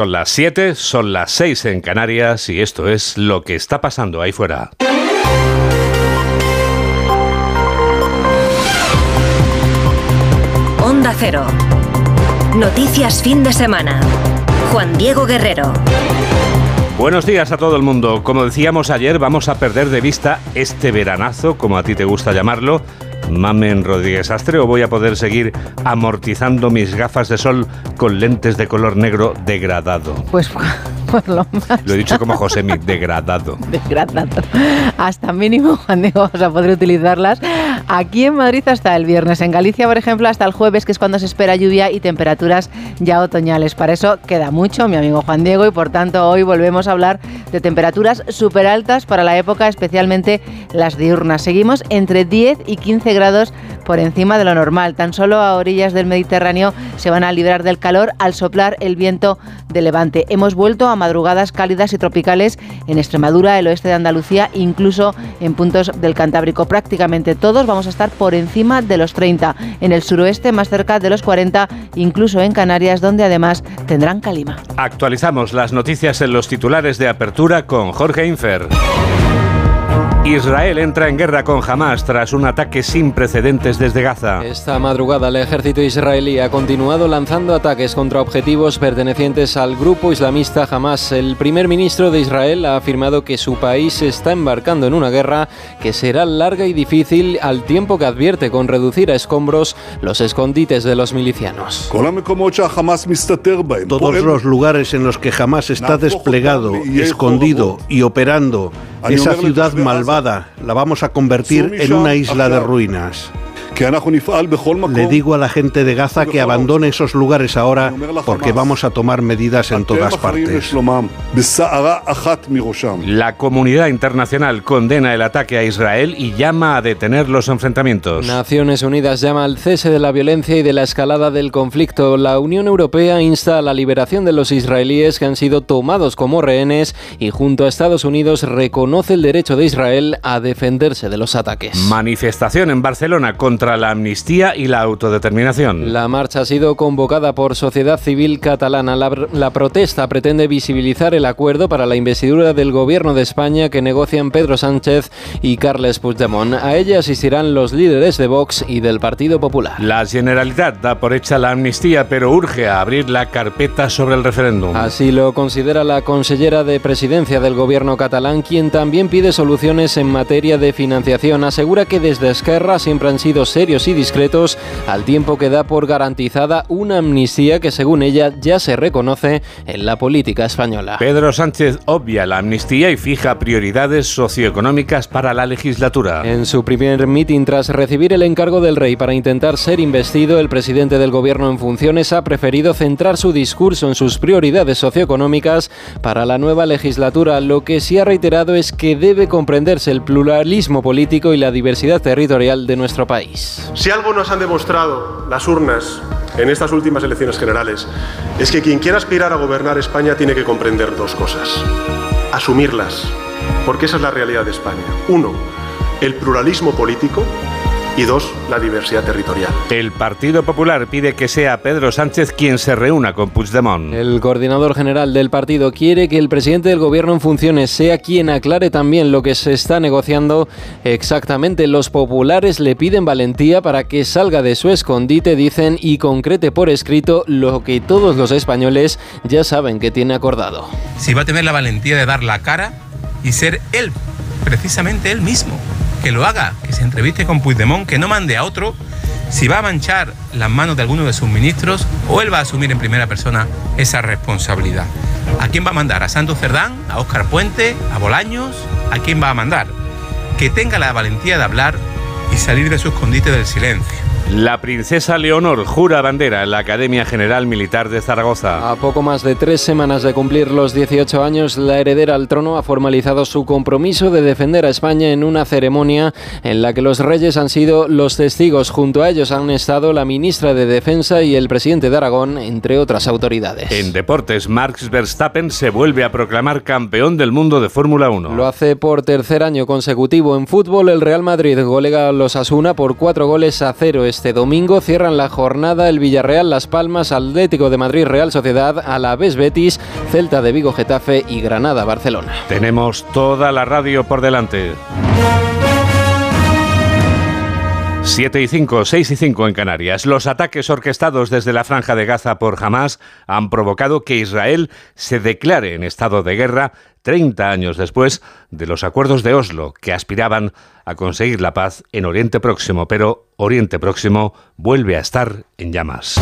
Son las 7, son las 6 en Canarias y esto es lo que está pasando ahí fuera. Onda Cero. Noticias fin de semana. Juan Diego Guerrero. Buenos días a todo el mundo. Como decíamos ayer, vamos a perder de vista este veranazo, como a ti te gusta llamarlo, Mamen Rodríguez Astre o voy a poder seguir amortizando mis gafas de sol con lentes de color negro degradado? Pues por lo más. Lo he dicho como José, mi degradado. Degradado. Hasta mínimo, Juan Diego, vamos a poder utilizarlas. Aquí en Madrid hasta el viernes. En Galicia, por ejemplo, hasta el jueves, que es cuando se espera lluvia y temperaturas ya otoñales. Para eso queda mucho, mi amigo Juan Diego, y por tanto hoy volvemos a hablar de temperaturas súper altas para la época, especialmente las diurnas. Seguimos entre 10 y 15 grados por encima de lo normal. Tan solo a orillas del Mediterráneo se van a librar del calor al soplar el viento de levante. Hemos vuelto a madrugadas cálidas y tropicales en Extremadura, el oeste de Andalucía, incluso en puntos del Cantábrico. Prácticamente todos vamos a estar por encima de los 30. En el suroeste, más cerca de los 40, incluso en Canarias, donde además tendrán calima. Actualizamos las noticias en los titulares de apertura con Jorge Infer. Israel entra en guerra con Hamas tras un ataque sin precedentes desde Gaza. Esta madrugada el ejército israelí ha continuado lanzando ataques contra objetivos pertenecientes al grupo islamista Hamas. El primer ministro de Israel ha afirmado que su país se está embarcando en una guerra que será larga y difícil al tiempo que advierte con reducir a escombros los escondites de los milicianos. Todos los lugares en los que Hamas está desplegado, escondido y operando esa ciudad malvada la vamos a convertir en una isla de ruinas. Le digo a la gente de Gaza que abandone esos lugares ahora porque vamos a tomar medidas en todas partes. La comunidad internacional condena el ataque a Israel y llama a detener los enfrentamientos. Naciones Unidas llama al cese de la violencia y de la escalada del conflicto. La Unión Europea insta a la liberación de los israelíes que han sido tomados como rehenes y junto a Estados Unidos reconoce el derecho de Israel a defenderse de los ataques. Manifestación en Barcelona contra la amnistía y la autodeterminación. La marcha ha sido convocada por Sociedad Civil Catalana. La, la, protesta pretende visibilizar el acuerdo para la investidura del gobierno de España que negocian Pedro Sánchez y Carles Puigdemont. A ella asistirán los líderes de Vox y del Partido Popular. La Generalitat da por hecha la amnistía, pero urge a abrir la carpeta sobre el referéndum. Así lo considera la consellera de presidencia del gobierno catalán, quien también pide soluciones en materia de financiación. Asegura que desde Esquerra siempre han sido serios y discretos, al tiempo que da por garantizada una amnistía que según ella ya se reconoce en la política española. Pedro Sánchez obvia la amnistía y fija prioridades socioeconómicas para la legislatura. En su primer mitin tras recibir el encargo del rey para intentar ser investido, el presidente del gobierno en funciones ha preferido centrar su discurso en sus prioridades socioeconómicas para la nueva legislatura. Lo que sí ha reiterado es que debe comprenderse el pluralismo político y la diversidad territorial de nuestro país. Si algo nos han demostrado las urnas en estas últimas elecciones generales, es que quien quiera aspirar a gobernar España tiene que comprender dos cosas, asumirlas, porque esa es la realidad de España. Uno, el pluralismo político y dos, la diversidad territorial. El Partido Popular pide que sea Pedro Sánchez quien se reúna con Puigdemont. El coordinador general del partido quiere que el presidente del gobierno en funciones sea quien aclare también lo que se está negociando exactamente. Los populares le piden valentía para que salga de su escondite, dicen, y concrete por escrito lo que todos los españoles ya saben que tiene acordado. Si va a tener la valentía de dar la cara y ser él, precisamente él mismo que lo haga, que se entreviste con Puigdemont, que no mande a otro si va a manchar las manos de alguno de sus ministros o él va a asumir en primera persona esa responsabilidad. ¿A quién va a mandar? ¿A Santos Cerdán? ¿A Óscar Puente? ¿A Bolaños? ¿A quién va a mandar? Que tenga la valentía de hablar y salir de su escondite del silencio. La princesa Leonor jura bandera en la Academia General Militar de Zaragoza. A poco más de tres semanas de cumplir los 18 años, la heredera al trono ha formalizado su compromiso de defender a España en una ceremonia en la que los reyes han sido los testigos. Junto a ellos han estado la ministra de Defensa y el presidente de Aragón, entre otras autoridades. En deportes, Max Verstappen se vuelve a proclamar campeón del mundo de Fórmula 1. Lo hace por tercer año consecutivo. En fútbol, el Real Madrid golega a los Asuna por cuatro goles a cero Este domingo cierran la jornada el Villarreal, Las Palmas, Atlético de Madrid, Real Sociedad, Alavés Betis, Celta de Vigo, Getafe y Granada, Barcelona. Tenemos toda la radio por delante. 7 y 5, 6 y 5 en Canarias. Los ataques orquestados desde la franja de Gaza por Hamas han provocado que Israel se declare en estado de guerra 30 años después de los acuerdos de Oslo que aspiraban a conseguir la paz en Oriente Próximo, pero Oriente Próximo vuelve a estar en llamas.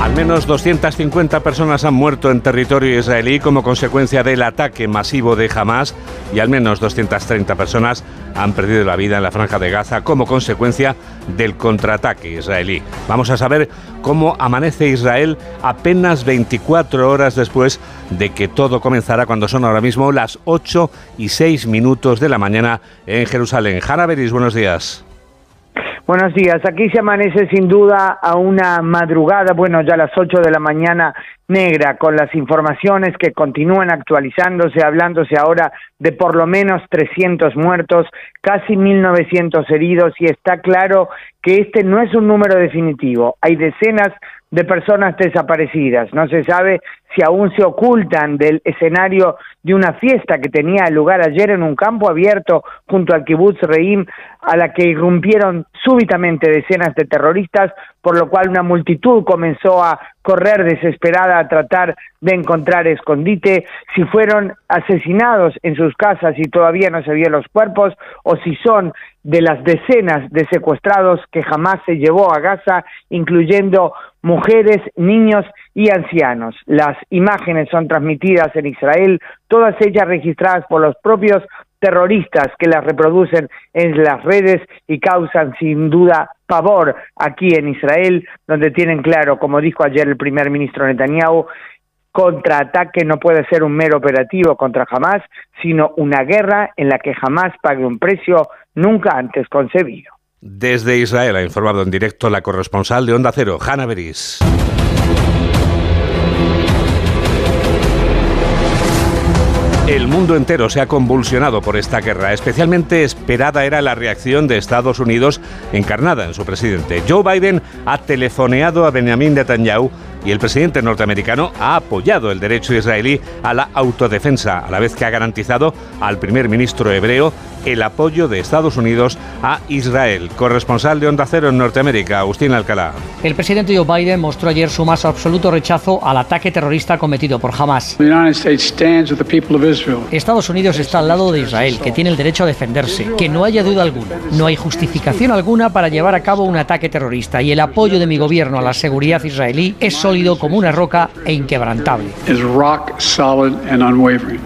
Al menos 250 personas han muerto en territorio israelí como consecuencia del ataque masivo de Hamas y al menos 230 personas han perdido la vida en la franja de Gaza como consecuencia del contraataque israelí. Vamos a saber cómo amanece Israel apenas 24 horas después de que todo comenzara cuando son ahora mismo las 8 y 6 minutos de la mañana en Jerusalén. Hanna Beris, buenos días. Buenos días. Aquí se amanece sin duda a una madrugada, bueno, ya a las 8 de la mañana negra, con las informaciones que continúan actualizándose, hablándose ahora de por lo menos 300 muertos, casi 1.900 heridos, y está claro que este no es un número definitivo. Hay decenas de personas desaparecidas. No se sabe si aún se ocultan del escenario de una fiesta que tenía lugar ayer en un campo abierto junto al kibbutz Reim, a la que irrumpieron súbitamente decenas de terroristas, por lo cual una multitud comenzó a correr desesperada a tratar de encontrar escondite, si fueron asesinados en sus casas y todavía no se vieron los cuerpos, o si son de las decenas de secuestrados que jamás se llevó a Gaza, incluyendo mujeres, niños y ancianos. Las imágenes son transmitidas en Israel, todas ellas registradas por los propios terroristas que las reproducen en las redes y causan sin duda pavor aquí en Israel, donde tienen claro, como dijo ayer el primer ministro Netanyahu, contraataque no puede ser un mero operativo contra Hamas, sino una guerra en la que jamás pague un precio nunca antes concebido. Desde Israel ha informado en directo la corresponsal de Onda Cero, Hanna Beris. El mundo entero se ha convulsionado por esta guerra. Especialmente esperada era la reacción de Estados Unidos encarnada en su presidente. Joe Biden ha telefoneado a Benjamin Netanyahu y el presidente norteamericano ha apoyado el derecho israelí a la autodefensa, a la vez que ha garantizado al primer ministro hebreo el apoyo de Estados Unidos a Israel. Corresponsal de Onda Cero en Norteamérica, Agustín Alcalá. El presidente Joe Biden mostró ayer su más absoluto rechazo al ataque terrorista cometido por Hamas. Estados Unidos está al lado de Israel, que tiene el derecho a defenderse, que no haya duda alguna. No hay justificación alguna para llevar a cabo un ataque terrorista y el apoyo de mi gobierno a la seguridad israelí es sólido como una roca e inquebrantable.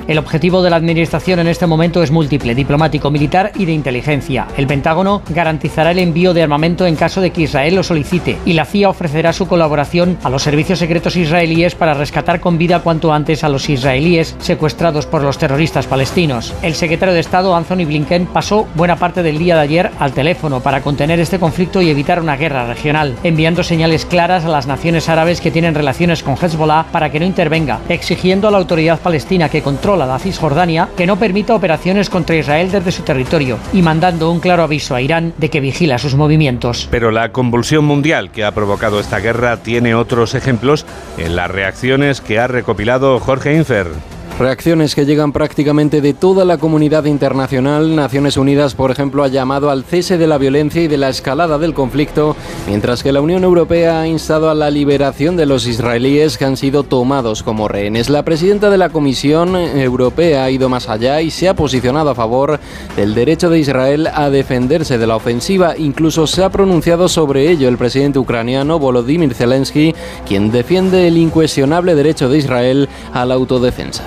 El objetivo de la administración en este momento es múltiple, diplomático, militar y de inteligencia. El Pentágono garantizará el envío de armamento en caso de que Israel lo solicite y la CIA ofrecerá su colaboración a los servicios secretos israelíes para rescatar con vida cuanto antes a los israelíes secuestrados por los terroristas palestinos. El secretario de Estado Anthony Blinken pasó buena parte del día de ayer al teléfono para contener este conflicto y evitar una guerra regional, enviando señales claras a las naciones árabes que tienen relaciones con Hezbollah para que no intervenga, exigiendo a la autoridad palestina que controla la Cisjordania que no permita operaciones contra Israel desde su territorio y mandando un claro aviso a Irán de que vigila sus movimientos. Pero la convulsión mundial que ha provocado esta guerra tiene otros ejemplos en las reacciones que ha recopilado Jorge Infer. Reacciones que llegan prácticamente de toda la comunidad internacional. Naciones Unidas, por ejemplo, ha llamado al cese de la violencia y de la escalada del conflicto, mientras que la Unión Europea ha instado a la liberación de los israelíes que han sido tomados como rehenes. La presidenta de la Comisión Europea ha ido más allá y se ha posicionado a favor del derecho de Israel a defenderse de la ofensiva. Incluso se ha pronunciado sobre ello el presidente ucraniano Volodymyr Zelensky, quien defiende el incuestionable derecho de Israel a la autodefensa.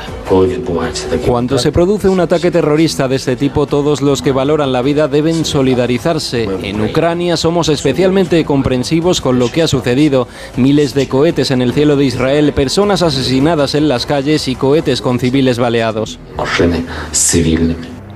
Cuando se produce un ataque terrorista de este tipo, todos los que valoran la vida deben solidarizarse. En Ucrania somos especialmente comprensivos con lo que ha sucedido. Miles de cohetes en el cielo de Israel, personas asesinadas en las calles y cohetes con civiles baleados.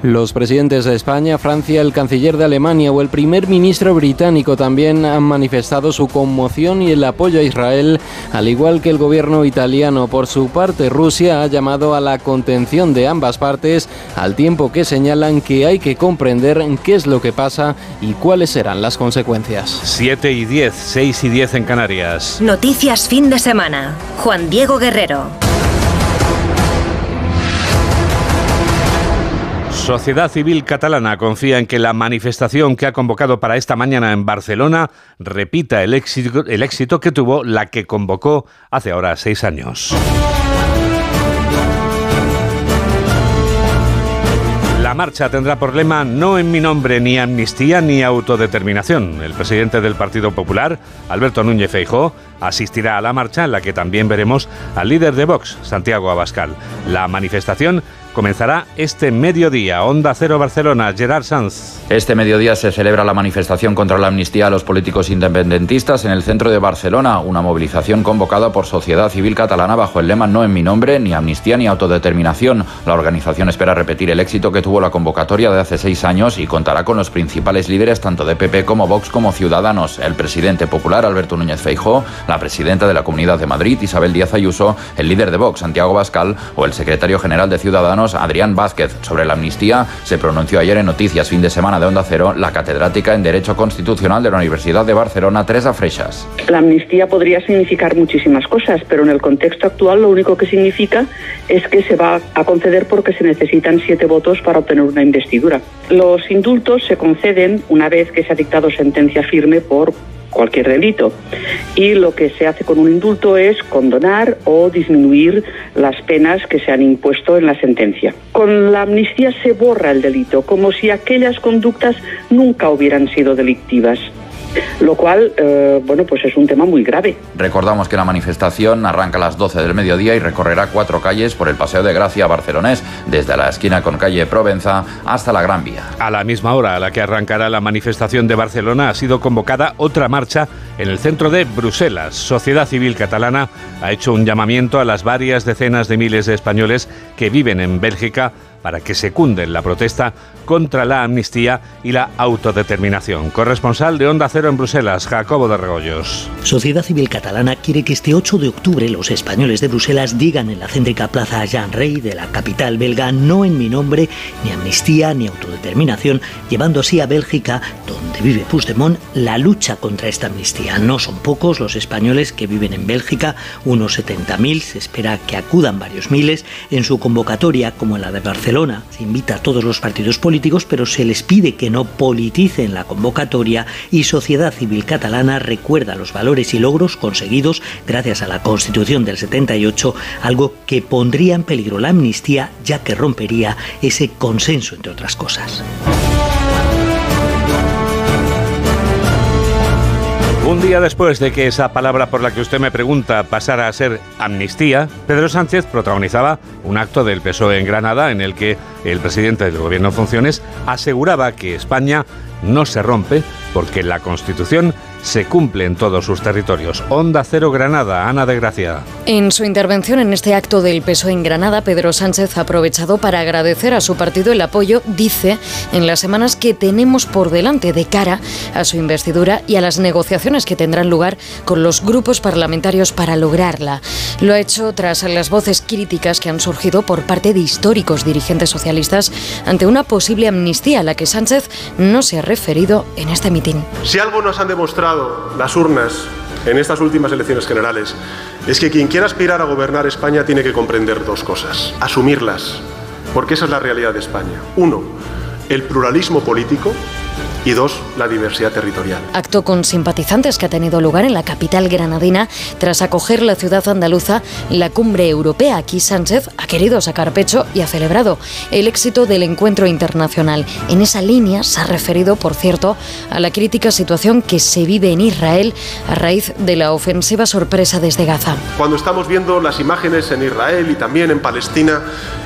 Los presidentes de España, Francia, el canciller de Alemania o el primer ministro británico también han manifestado su conmoción y el apoyo a Israel, al igual que el gobierno italiano. Por su parte, Rusia ha llamado a la contención de ambas partes, al tiempo que señalan que hay que comprender qué es lo que pasa y cuáles serán las consecuencias. 7 y 10, 6 y 10 en Canarias. Noticias fin de semana. Juan Diego Guerrero. Sociedad Civil Catalana confía en que la manifestación que ha convocado para esta mañana en Barcelona repita el éxito, que tuvo la que convocó hace ahora seis años. La marcha tendrá por lema no en mi nombre ni amnistía ni autodeterminación. El presidente del Partido Popular, Alberto Núñez Feijó, asistirá a la marcha en la que también veremos al líder de Vox, Santiago Abascal. La manifestación comenzará este mediodía. Onda Cero Barcelona, Gerard Sanz. Este mediodía se celebra la manifestación contra la amnistía a los políticos independentistas en el centro de Barcelona, una movilización convocada por Sociedad Civil Catalana bajo el lema No en mi nombre, ni amnistía ni autodeterminación. La organización espera repetir el éxito que tuvo la convocatoria de hace seis años y contará con los principales líderes tanto de PP como Vox como Ciudadanos, el presidente popular Alberto Núñez Feijó, la presidenta de la Comunidad de Madrid Isabel Díaz Ayuso, el líder de Vox Santiago Bascal o el secretario general de Ciudadanos Adrián Vázquez. Sobre la amnistía se pronunció ayer en Noticias Fin de Semana de Onda Cero la catedrática en Derecho Constitucional de la Universidad de Barcelona, Teresa Freixas. La amnistía podría significar muchísimas cosas, pero en el contexto actual lo único que significa es que se va a conceder porque se necesitan siete votos para obtener una investidura. Los indultos se conceden una vez que se ha dictado sentencia firme por cualquier delito. Y lo que se hace con un indulto es condonar o disminuir las penas que se han impuesto en la sentencia. Con la amnistía se borra el delito, como si aquellas conductas nunca hubieran sido delictivas lo cual, eh, bueno, pues es un tema muy grave. Recordamos que la manifestación arranca a las 12 del mediodía y recorrerá cuatro calles por el Paseo de Gracia barcelonés, desde la esquina con calle Provenza hasta la Gran Vía. A la misma hora a la que arrancará la manifestación de Barcelona ha sido convocada otra marcha en el centro de Bruselas. Sociedad Civil Catalana ha hecho un llamamiento a las varias decenas de miles de españoles que viven en Bélgica para que secunden la protesta contra la amnistía y la autodeterminación. Corresponsal de Onda Cero en Bruselas, Jacobo de Regoyos. Sociedad Civil Catalana quiere que este 8 de octubre los españoles de Bruselas digan en la céntrica Plaza Jean Rey de la capital belga no en mi nombre, ni amnistía ni autodeterminación, llevando así a Bélgica, donde vive Puigdemont, la lucha contra esta amnistía. No son pocos los españoles que viven en Bélgica, unos 70.000, se espera que acudan varios miles. En su convocatoria, como en la de Barcelona, se invita a todos los partidos políticos, pero se les pide que no politicen la convocatoria y Sociedad Civil Catalana recuerda los valores y logros conseguidos gracias a la Constitución del 78, algo que pondría en peligro la amnistía ya que rompería ese consenso, entre otras cosas. Un día después de que esa palabra por la que usted me pregunta pasara a ser amnistía, Pedro Sánchez protagonizaba un acto del PSOE en Granada en el que el presidente del gobierno en funciones aseguraba que España no se rompe porque la Constitución se cumple en todos sus territorios. Onda Cero Granada, Ana de Gracia. En su intervención en este acto del peso en Granada, Pedro Sánchez ha aprovechado para agradecer a su partido el apoyo, dice, en las semanas que tenemos por delante de cara a su investidura y a las negociaciones que tendrán lugar con los grupos parlamentarios para lograrla. Lo ha hecho tras las voces críticas que han surgido por parte de históricos dirigentes socialistas ante una posible amnistía a la que Sánchez no se ha referido en este mitin. Si algo nos han demostrado las urnas en estas últimas elecciones generales es que quien quiera aspirar a gobernar España tiene que comprender dos cosas, asumirlas, porque esa es la realidad de España. Uno, el pluralismo político y dos, la diversidad territorial. Acto con simpatizantes que ha tenido lugar en la capital granadina tras acoger la ciudad andaluza la cumbre europea. Aquí Sánchez ha querido sacar pecho y ha celebrado el éxito del encuentro internacional. En esa línea se ha referido, por cierto, a la crítica situación que se vive en Israel a raíz de la ofensiva sorpresa desde Gaza. Cuando estamos viendo las imágenes en Israel y también en Palestina,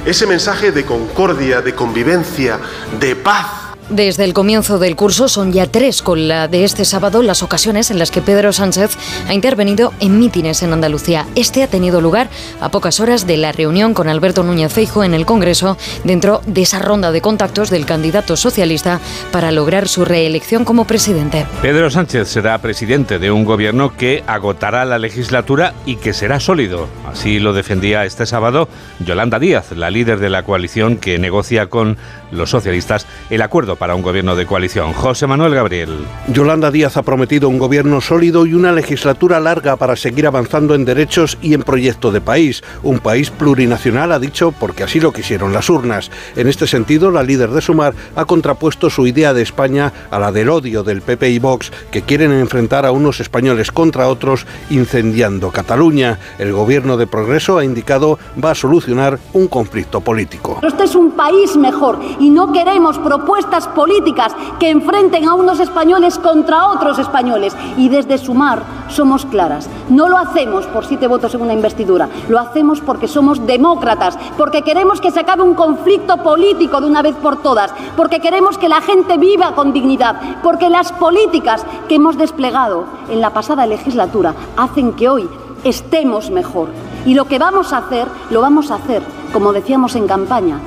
ese mensaje de concordia, de convivencia, de paz, Desde el comienzo del curso son ya tres con la de este sábado las ocasiones en las que Pedro Sánchez ha intervenido en mítines en Andalucía. Este ha tenido lugar a pocas horas de la reunión con Alberto Núñez Feijo en el Congreso dentro de esa ronda de contactos del candidato socialista para lograr su reelección como presidente. Pedro Sánchez será presidente de un gobierno que agotará la legislatura y que será sólido. Así lo defendía este sábado Yolanda Díaz, la líder de la coalición que negocia con los socialistas el acuerdo para un gobierno de coalición. José Manuel Gabriel. Yolanda Díaz ha prometido un gobierno sólido y una legislatura larga para seguir avanzando en derechos y en proyecto de país. Un país plurinacional, ha dicho, porque así lo quisieron las urnas. En este sentido, la líder de Sumar ha contrapuesto su idea de España a la del odio del PP y Vox, que quieren enfrentar a unos españoles contra otros incendiando Cataluña. El gobierno de Progreso ha indicado va a solucionar un conflicto político. Este es un país mejor y no queremos propuestas políticas que enfrenten a unos españoles contra otros españoles. Y desde Sumar somos claras. No lo hacemos por siete votos en una investidura, lo hacemos porque somos demócratas, porque queremos que se acabe un conflicto político de una vez por todas, porque queremos que la gente viva con dignidad, porque las políticas que hemos desplegado en la pasada legislatura hacen que hoy estemos mejor. Y lo que vamos a hacer, lo vamos a hacer, como decíamos en campaña,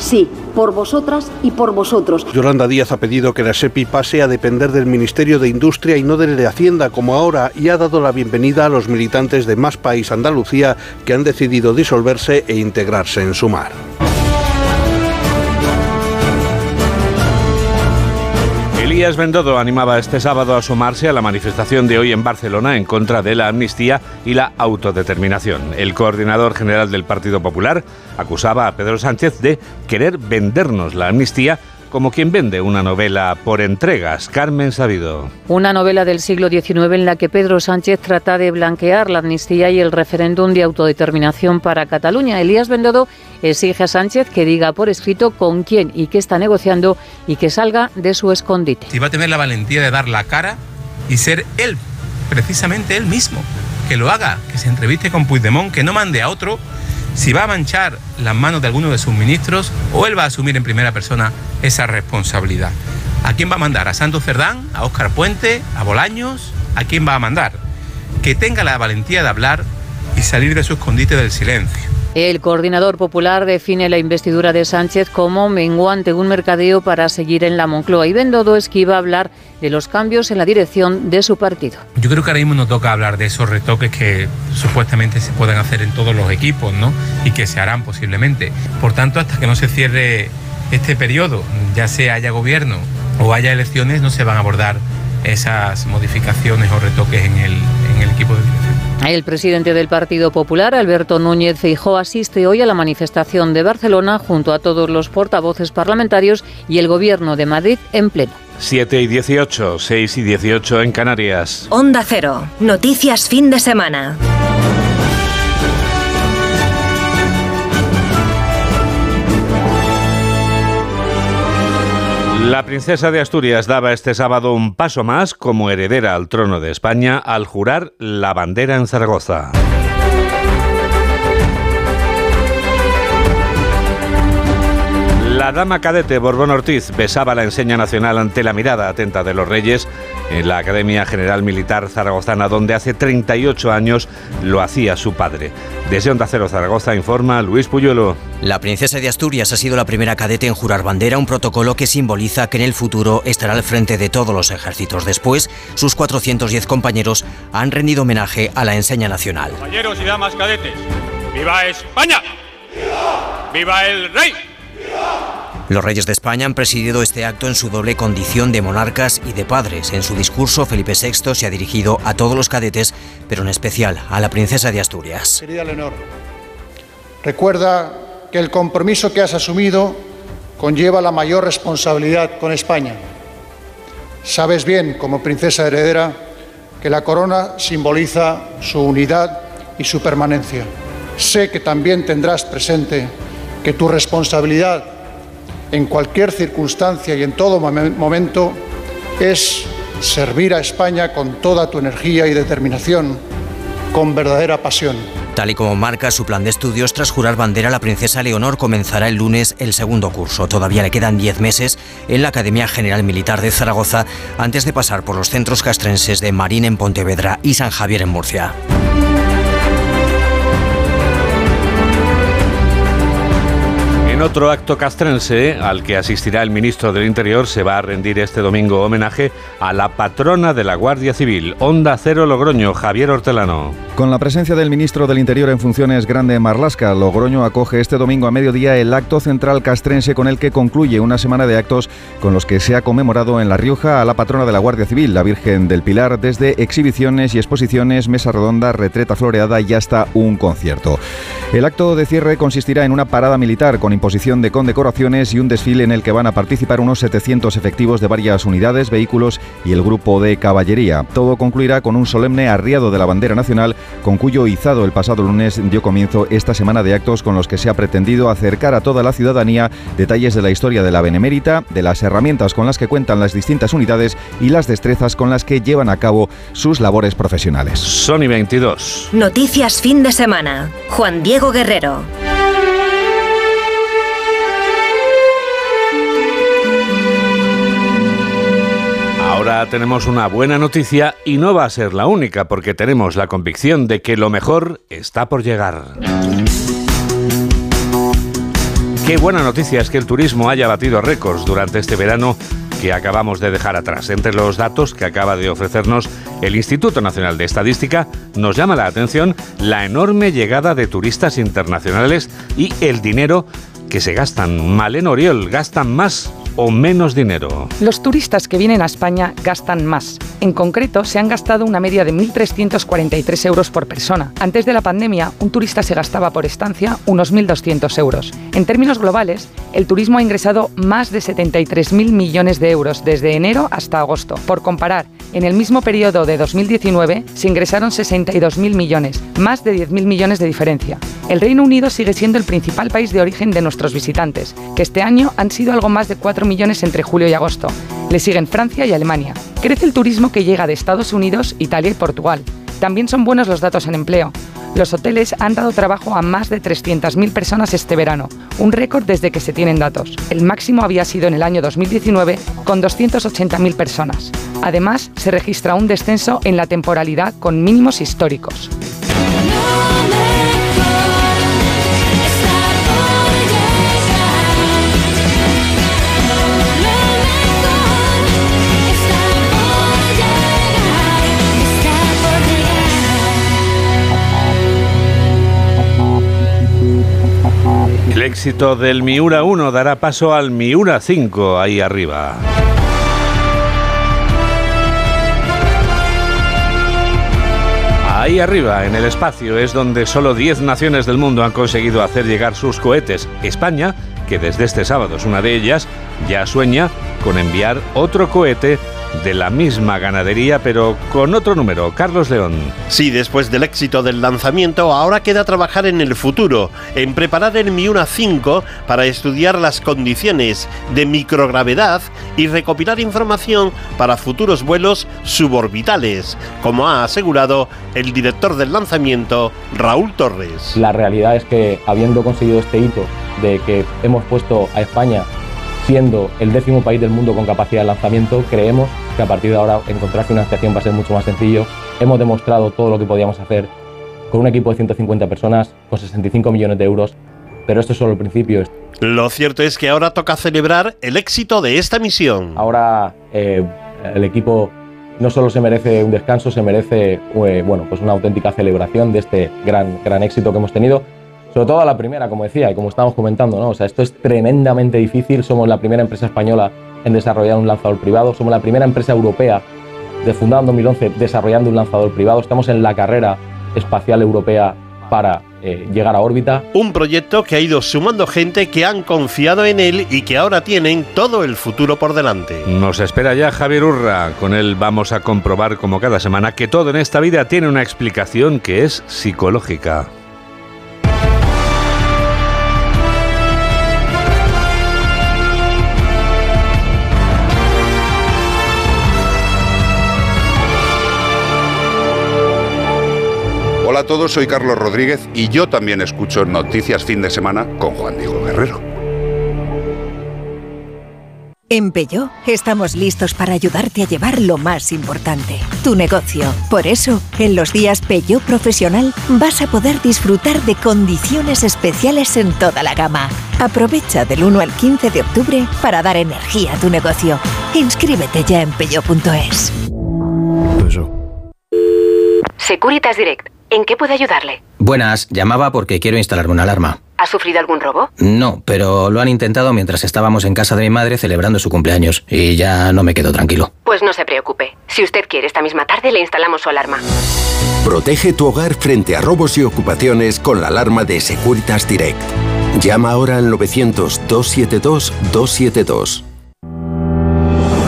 Sí, por vosotras y por vosotros. Yolanda Díaz ha pedido que la SEPI pase a depender del Ministerio de Industria y no del de Hacienda como ahora y ha dado la bienvenida a los militantes de Más País Andalucía que han decidido disolverse e integrarse en Sumar. Elías Bendodo animaba este sábado a sumarse a la manifestación de hoy en Barcelona en contra de la amnistía y la autodeterminación. El coordinador general del Partido Popular acusaba a Pedro Sánchez de querer vendernos la amnistía como quien vende una novela por entregas. Carmen Sabido. Una novela del siglo XIX en la que Pedro Sánchez trata de blanquear la amnistía y el referéndum de autodeterminación para Cataluña. Elías Bendodo exige a Sánchez que diga por escrito con quién y qué está negociando y que salga de su escondite. Si va a tener la valentía de dar la cara y ser él, precisamente él mismo, que lo haga, que se entreviste con Puigdemont, que no mande a otro si va a manchar las manos de alguno de sus ministros o él va a asumir en primera persona esa responsabilidad. ¿A quién va a mandar? ¿A Santos Cerdán? ¿A Óscar Puente? ¿A Bolaños? ¿A quién va a mandar? Que tenga la valentía de hablar y salir de su escondite del silencio. El coordinador popular define la investidura de Sánchez como menguante un mercadeo para seguir en la Moncloa y Bendodo esquiva hablar de los cambios en la dirección de su partido. Yo creo que ahora mismo nos toca hablar de esos retoques que supuestamente se pueden hacer en todos los equipos ¿no? y que se harán posiblemente. Por tanto, hasta que no se cierre este periodo, ya sea haya gobierno o haya elecciones, no se van a abordar esas modificaciones o retoques en el, en el equipo de dirección. El presidente del Partido Popular, Alberto Núñez Feijó, asiste hoy a la manifestación de Barcelona junto a todos los portavoces parlamentarios y el Gobierno de Madrid en pleno. 7 y 18, 6 y 18 en Canarias. Onda Cero, noticias fin de semana. La princesa de Asturias daba este sábado un paso más como heredera al trono de España al jurar la bandera en Zaragoza. La dama cadete Borbón Ortiz besaba la enseña nacional ante la mirada atenta de los reyes en la Academia General Militar Zaragozana, donde hace 38 años lo hacía su padre. Desde Onda Cero Zaragoza informa Luis Puyuelo. La princesa de Asturias ha sido la primera cadete en jurar bandera, un protocolo que simboliza que en el futuro estará al frente de todos los ejércitos. Después, sus 410 compañeros han rendido homenaje a la enseña nacional. Compañeros y damas cadetes, ¡viva España! ¡Viva, ¡Viva el rey! Los reyes de España han presidido este acto en su doble condición de monarcas y de padres. En su discurso, Felipe VI se ha dirigido a todos los cadetes, pero en especial a la princesa de Asturias. Querida Leonor, recuerda que el compromiso que has asumido conlleva la mayor responsabilidad con España. Sabes bien, como princesa heredera, que la corona simboliza su unidad y su permanencia. Sé que también tendrás presente que tu responsabilidad en cualquier circunstancia y en todo momento es servir a España con toda tu energía y determinación, con verdadera pasión. Tal y como marca su plan de estudios, tras jurar bandera, la princesa Leonor comenzará el lunes el segundo curso. Todavía le quedan 10 meses en la Academia General Militar de Zaragoza antes de pasar por los centros castrenses de Marín en Pontevedra y San Javier en Murcia. En otro acto castrense al que asistirá el ministro del Interior se va a rendir este domingo homenaje a la patrona de la Guardia Civil, Onda Cero Logroño, Javier Hortelano. Con la presencia del ministro del Interior en funciones Grande Marlasca, Logroño acoge este domingo a mediodía el acto central castrense con el que concluye una semana de actos con los que se ha conmemorado en La Rioja a la patrona de la Guardia Civil, la Virgen del Pilar, desde exhibiciones y exposiciones, mesa redonda, retreta floreada y hasta un concierto. El acto de cierre consistirá en una parada militar con imposición de condecoraciones y un desfile en el que van a participar unos 700 efectivos de varias unidades, vehículos y el grupo de caballería. Todo concluirá con un solemne arriado de la bandera nacional, con cuyo izado el pasado lunes dio comienzo esta semana de actos con los que se ha pretendido acercar a toda la ciudadanía detalles de la historia de la Benemérita, de las herramientas con las que cuentan las distintas unidades y las destrezas con las que llevan a cabo sus labores profesionales. Sony 22. Noticias fin de semana. Juan Diego Guerrero. Tenemos una buena noticia y no va a ser la única porque tenemos la convicción de que lo mejor está por llegar. Qué buena noticia es que el turismo haya batido récords durante este verano que acabamos de dejar atrás. Entre los datos que acaba de ofrecernos el Instituto Nacional de Estadística, nos llama la atención la enorme llegada de turistas internacionales y el dinero que se gastan. Malen Oriol, gastan más o menos dinero? Los turistas que vienen a España gastan más. En concreto, se han gastado una media de 1.343 euros por persona. Antes de la pandemia, un turista se gastaba por estancia unos 1.200 euros. En términos globales, el turismo ha ingresado más de 73.000 millones de euros desde enero hasta agosto. Por comparar, en el mismo periodo de 2019 se ingresaron 62.000 millones, más de 10.000 millones de diferencia. El Reino Unido sigue siendo el principal país de origen de nuestros visitantes, que este año han sido algo más de 4 millones entre julio y agosto. Le siguen Francia y Alemania. Crece el turismo que llega de Estados Unidos, Italia y Portugal. También son buenos los datos en empleo. Los hoteles han dado trabajo a más de 300.000 personas este verano, un récord desde que se tienen datos. El máximo había sido en el año 2019 con 280.000 personas. Además, se registra un descenso en la temporalidad con mínimos históricos. El éxito del Miura 1 dará paso al Miura 5 ahí arriba. Ahí arriba, en el espacio, es donde solo 10 naciones del mundo han conseguido hacer llegar sus cohetes. España, que desde este sábado es una de ellas, ya sueña con enviar otro cohete de la misma ganadería, pero con otro número. Carlos León. Sí, después del éxito del lanzamiento, ahora queda trabajar en el futuro, en preparar el Miura 5 para estudiar las condiciones de microgravedad y recopilar información para futuros vuelos suborbitales, como ha asegurado el director del lanzamiento, Raúl Torres. La realidad es que, habiendo conseguido este hito de que hemos puesto a España siendo el décimo país del mundo con capacidad de lanzamiento, creemos que a partir de ahora encontrar financiación va a ser mucho más sencillo. Hemos demostrado todo lo que podíamos hacer con un equipo de 150 personas, con 65 millones de euros, pero esto es solo el principio. Lo cierto es que ahora toca celebrar el éxito de esta misión. Ahora eh, el equipo no solo se merece un descanso, se merece eh, bueno, pues una auténtica celebración de este gran, gran éxito que hemos tenido sobre todo a la primera, como decía, y como estábamos comentando, ¿no? O sea, esto es tremendamente difícil. Somos la primera empresa española en desarrollar un lanzador privado. Somos la primera empresa europea, de fundada en 2011, desarrollando un lanzador privado. Estamos en la carrera espacial europea para eh, llegar a órbita. Un proyecto que ha ido sumando gente que han confiado en él y que ahora tienen todo el futuro por delante. Nos espera ya Javier Urra. Con él vamos a comprobar, como cada semana, que todo en esta vida tiene una explicación que es psicológica. Hola a todos, soy Carlos Rodríguez y yo también escucho Noticias Fin de Semana con Juan Diego Guerrero. En Peugeot estamos listos para ayudarte a llevar lo más importante, tu negocio. Por eso, en los días Peugeot Profesional vas a poder disfrutar de condiciones especiales en toda la gama. Aprovecha del 1 al 15 de octubre para dar energía a tu negocio. Inscríbete ya en peugeot.es. Securitas Direct, ¿en qué puedo ayudarle? Buenas, llamaba porque quiero instalarme una alarma. ¿Ha sufrido algún robo? No, pero lo han intentado mientras estábamos en casa de mi madre celebrando su cumpleaños y ya no me quedo tranquilo. Pues no se preocupe. Si usted quiere, esta misma tarde le instalamos su alarma. Protege tu hogar frente a robos y ocupaciones con la alarma de Securitas Direct. Llama ahora al 900-272-272.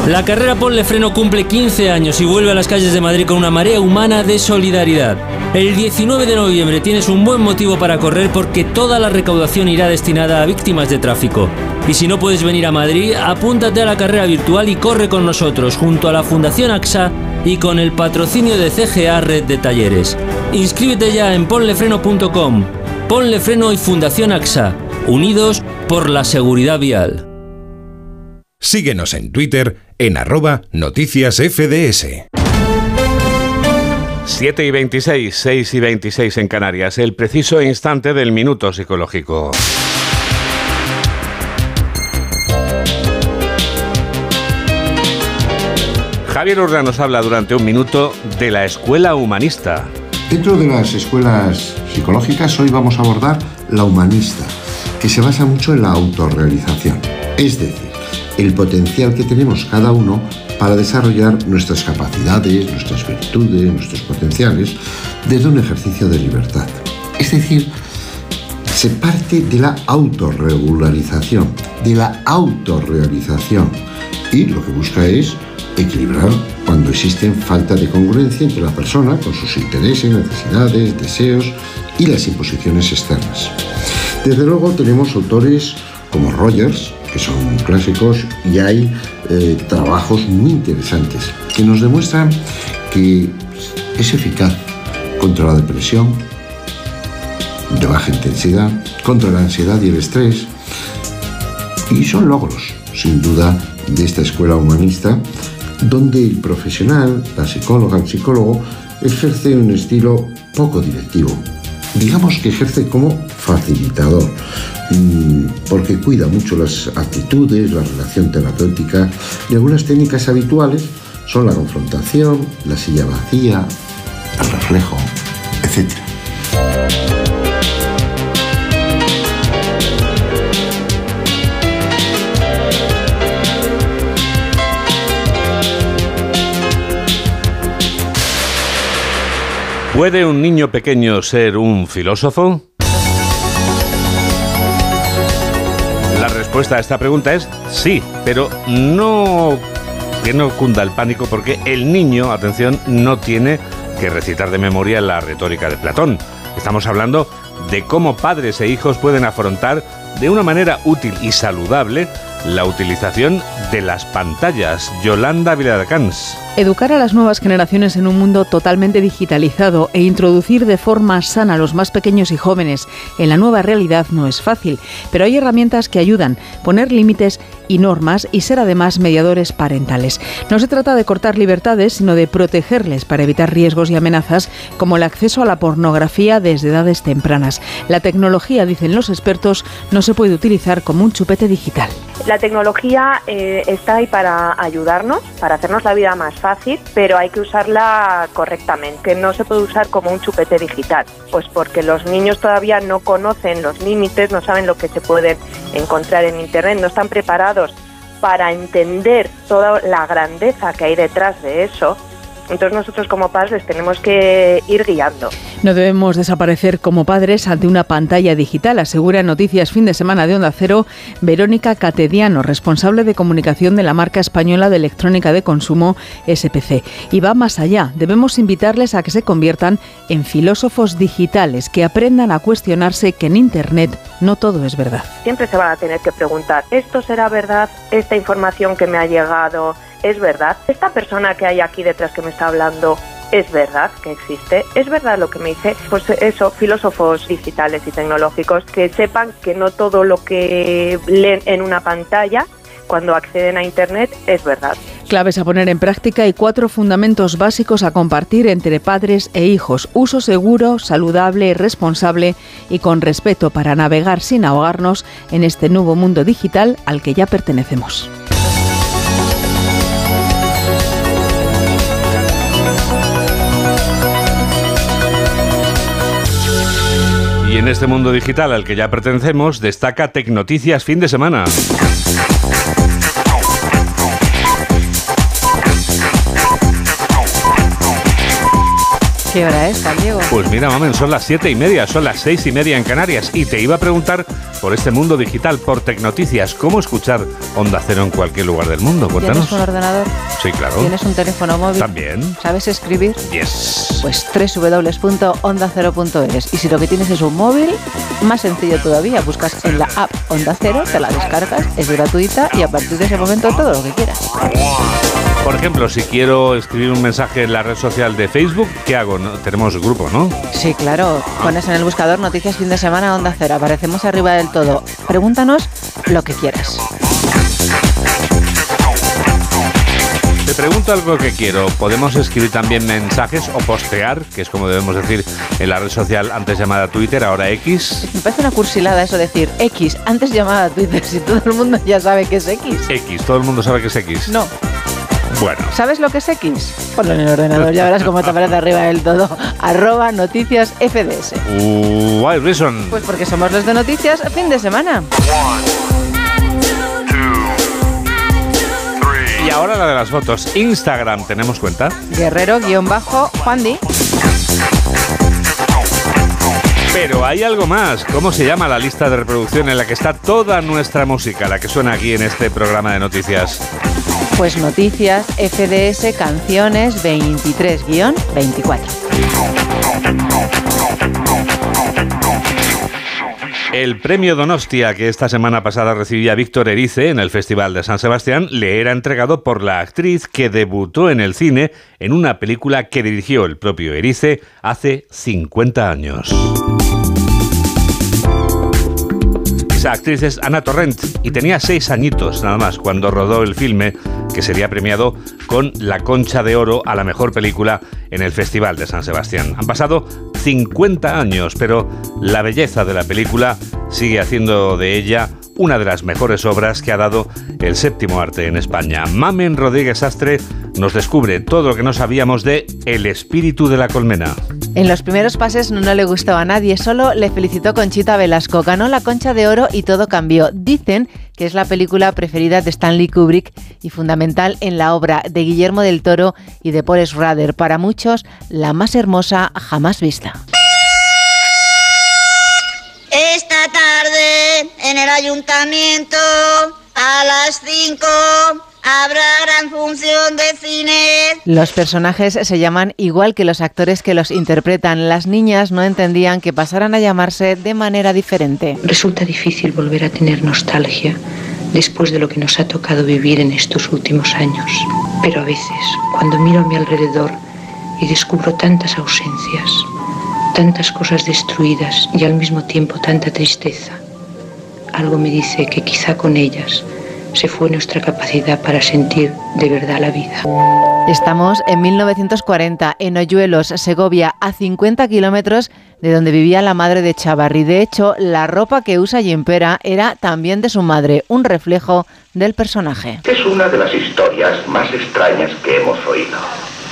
La carrera Ponle Freno cumple 15 años y vuelve a las calles de Madrid con una marea humana de solidaridad. El 19 de noviembre tienes un buen motivo para correr porque toda la recaudación irá destinada a víctimas de tráfico. Y si no puedes venir a Madrid, apúntate a la carrera virtual y corre con nosotros junto a la Fundación AXA y con el patrocinio de CGA Red de Talleres. Inscríbete ya en ponlefreno.com. Ponle Freno y Fundación AXA, unidos por la seguridad vial. Síguenos en Twitter en arroba noticias FDS. 7 y 26, 6 y 26 en Canarias, el preciso instante del minuto psicológico. Javier Urda nos habla durante un minuto de la escuela humanista. Dentro de las escuelas psicológicas hoy vamos a abordar la humanista, que se basa mucho en la autorrealización. Es decir, el potencial que tenemos cada uno para desarrollar nuestras capacidades, nuestras virtudes, nuestros potenciales desde un ejercicio de libertad. Es decir, se parte de la autorregularización, de la autorrealización y lo que busca es equilibrar cuando existen falta de congruencia entre la persona con sus intereses, necesidades, deseos y las imposiciones externas. Desde luego tenemos autores como Rogers, que son clásicos, y hay eh, trabajos muy interesantes que nos demuestran que es eficaz contra la depresión de baja intensidad, contra la ansiedad y el estrés, y son logros, sin duda, de esta escuela humanista, donde el profesional, la psicóloga, el psicólogo, ejerce un estilo poco directivo. Digamos que ejerce como facilitador, porque cuida mucho las actitudes, la relación terapéutica y algunas técnicas habituales son la confrontación, la silla vacía, el reflejo, etc. ¿Puede un niño pequeño ser un filósofo? Respuesta a esta pregunta es sí, pero no que no cunda el pánico porque el niño, atención, no tiene que recitar de memoria la retórica de Platón. Estamos hablando de cómo padres e hijos pueden afrontar de una manera útil y saludable la utilización de las pantallas. Yolanda Villarcans. Educar a las nuevas generaciones en un mundo totalmente digitalizado e introducir de forma sana a los más pequeños y jóvenes en la nueva realidad no es fácil, pero hay herramientas que ayudan, poner límites y normas y ser además mediadores parentales. No se trata de cortar libertades, sino de protegerles para evitar riesgos y amenazas como el acceso a la pornografía desde edades tempranas. La tecnología, dicen los expertos, no se puede utilizar como un chupete digital. La tecnología eh, está ahí para ayudarnos, para hacernos la vida más fácil, pero hay que usarla correctamente, no se puede usar como un chupete digital, pues porque los niños todavía no conocen los límites, no saben lo que se puede encontrar en Internet, no están preparados para entender toda la grandeza que hay detrás de eso entonces nosotros como padres les tenemos que ir guiando. No debemos desaparecer como padres ante una pantalla digital, asegura Noticias Fin de Semana de Onda Cero Verónica Catediano, responsable de comunicación de la marca española de electrónica de consumo SPC. Y va más allá, debemos invitarles a que se conviertan en filósofos digitales, que aprendan a cuestionarse que en Internet no todo es verdad. Siempre se van a tener que preguntar, ¿esto será verdad? ¿Esta información que me ha llegado? Es verdad. Esta persona que hay aquí detrás que me está hablando es verdad que existe, es verdad lo que me dice, pues eso, filósofos digitales y tecnológicos que sepan que no todo lo que leen en una pantalla cuando acceden a Internet es verdad. Claves a poner en práctica y cuatro fundamentos básicos a compartir entre padres e hijos. Uso seguro, saludable, responsable y con respeto para navegar sin ahogarnos en este nuevo mundo digital al que ya pertenecemos. Y en este mundo digital al que ya pertenecemos, destaca Tecnoticias fin de semana. ¿Qué hora es, Juan Diego? Pues mira, mamen, son las siete y media, son las seis y media en Canarias. Y te iba a preguntar por este mundo digital, por Tecnoticias, ¿cómo escuchar Onda Cero en cualquier lugar del mundo? Cuéntanos. ¿Tienes un ordenador? Sí, claro. ¿Tienes un teléfono móvil? También. ¿Sabes escribir? Yes. Pues www.ondacero.es. Y si lo que tienes es un móvil, más sencillo todavía. Buscas en la app Onda Cero, te la descargas, es gratuita y a partir de ese momento todo lo que quieras. Por ejemplo, si quiero escribir un mensaje en la red social de Facebook, ¿qué hago? No- Tenemos grupo, ¿no? Sí, claro. Pones en el buscador Noticias Fin de Semana Onda Cero. Aparecemos arriba del todo. Pregúntanos lo que quieras. Te pregunto algo que quiero. ¿Podemos escribir también mensajes o postear, que es como debemos decir en la red social antes llamada Twitter, ahora X? Me parece una cursilada eso decir X, antes llamada Twitter, si todo el mundo ya sabe que es X. X, todo el mundo sabe que es X. No. Bueno, ¿Sabes lo que es X? Ponlo en el ordenador, ya verás cómo te aparece arriba del todo. Arroba noticias FDS. why reason? Pues porque somos los de noticias fin de semana. Y ahora la de las fotos. Instagram, ¿tenemos cuenta? Guerrero-Juan Di. Pero hay algo más. ¿Cómo se llama la lista de reproducción en la que está toda nuestra música, la que suena aquí en este programa de noticias? Pues noticias FDS canciones 23-24. El premio Donostia que esta semana pasada recibía Víctor Erice en el Festival de San Sebastián le era entregado por la actriz que debutó en el cine en una película que dirigió el propio Erice hace 50 años. Esa actriz es Ana Torrent y tenía seis añitos nada más cuando rodó el filme que sería premiado con la Concha de Oro a la mejor película en el Festival de San Sebastián. Han pasado 50 años, pero la belleza de la película sigue haciendo de ella una de las mejores obras que ha dado el séptimo arte en España. Mamen Rodríguez Astre nos descubre todo lo que no sabíamos de El espíritu de la colmena. En los primeros pases no, no le gustó a nadie, solo le felicitó Conchita Velasco. Ganó la Concha de Oro y todo cambió. Dicen que es la película preferida de Stanley Kubrick y fundamental en la obra de Guillermo del Toro y de Paul Schrader. Para muchos, la más hermosa jamás vista. Esta en el ayuntamiento a las 5 habrá gran función de cine. Los personajes se llaman igual que los actores que los interpretan. Las niñas no entendían que pasaran a llamarse de manera diferente. Resulta difícil volver a tener nostalgia después de lo que nos ha tocado vivir en estos últimos años. Pero a veces, cuando miro a mi alrededor y descubro tantas ausencias, tantas cosas destruidas y al mismo tiempo tanta tristeza, algo me dice que quizá con ellas se fue nuestra capacidad para sentir de verdad la vida. Estamos en 1940 en Oyuelos, Segovia, a 50 kilómetros de donde vivía la madre de Chavarri. De hecho, la ropa que usa Gimpera era también de su madre, un reflejo del personaje. Es una de las historias más extrañas que hemos oído.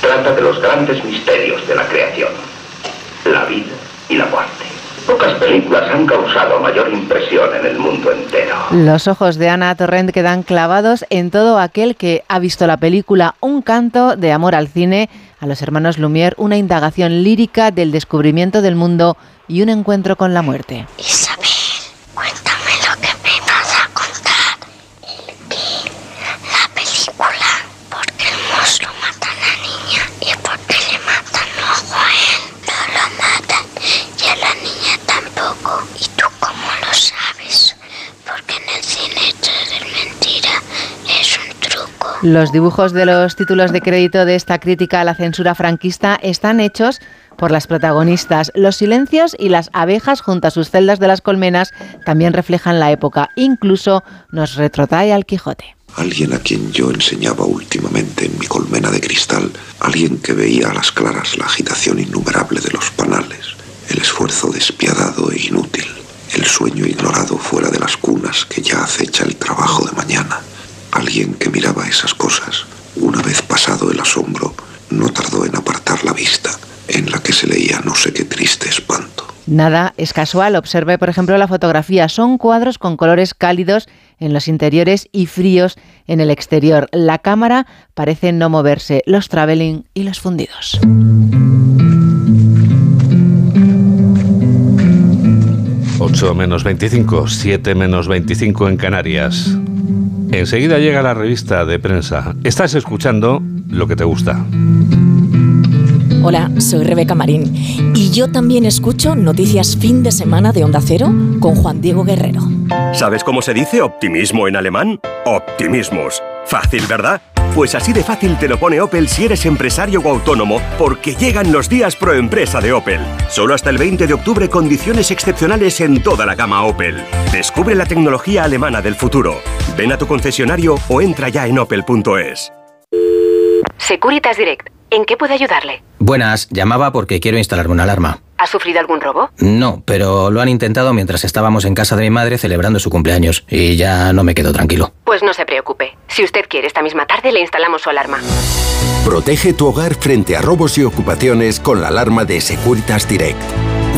Trata de los grandes misterios de la creación, la vida y la muerte. Pocas películas han causado mayor impresión en el mundo entero. Los ojos de Ana Torrent quedan clavados en todo aquel que ha visto la película Un canto de amor al cine, a los hermanos Lumière, una indagación lírica del descubrimiento del mundo y un encuentro con la muerte cuéntame lo que me vas a contar. El qué, la película, por qué el monstruo mata a la niña y por qué le matan luego a él. No lo matan y a la niña tampoco. ¿Y tú cómo lo sabes? Porque en el cine todo es mentira, es un truco. Los dibujos de los títulos de crédito de esta crítica a la censura franquista están hechos por las protagonistas. Los silencios y las abejas junto a sus celdas de las colmenas también reflejan la época. Incluso nos retrotrae al Quijote. Alguien a quien yo enseñaba últimamente en mi colmena de cristal, alguien que veía a las claras la agitación innumerable de los panales, el esfuerzo despiadado e inútil, el sueño ignorado fuera de las cunas que ya acecha el trabajo de mañana. Alguien que miraba esas cosas, una vez pasado el asombro, no tardó en apartar la vista, en la que se leía no sé qué triste espanto. Nada es casual. Observe, por ejemplo, la fotografía. Son cuadros con colores cálidos en los interiores y fríos en el exterior. La cámara parece no moverse. Los traveling y los fundidos. 8 menos 25, 7 menos 25 en Canarias. Enseguida llega la revista de prensa. Estás escuchando lo que te gusta. Hola, soy Rebeca Marín y yo también escucho Noticias Fin de Semana de Onda Cero con Juan Diego Guerrero. ¿Sabes cómo se dice optimismo en alemán? Optimismus. Fácil, ¿verdad? Pues así de fácil te lo pone Opel si eres empresario o autónomo, porque llegan los días pro empresa de Opel. Solo hasta el 20 de octubre condiciones excepcionales en toda la gama Opel. Descubre la tecnología alemana del futuro. Ven a tu concesionario o entra ya en opel.es. Securitas Direct, ¿en qué puedo ayudarle? Buenas, llamaba porque quiero instalarme una alarma. ¿Ha sufrido algún robo? No, pero lo han intentado mientras estábamos en casa de mi madre celebrando su cumpleaños y ya no me quedo tranquilo. Pues no se preocupe. Si usted quiere, esta misma tarde le instalamos su alarma. Protege tu hogar frente a robos y ocupaciones con la alarma de Securitas Direct.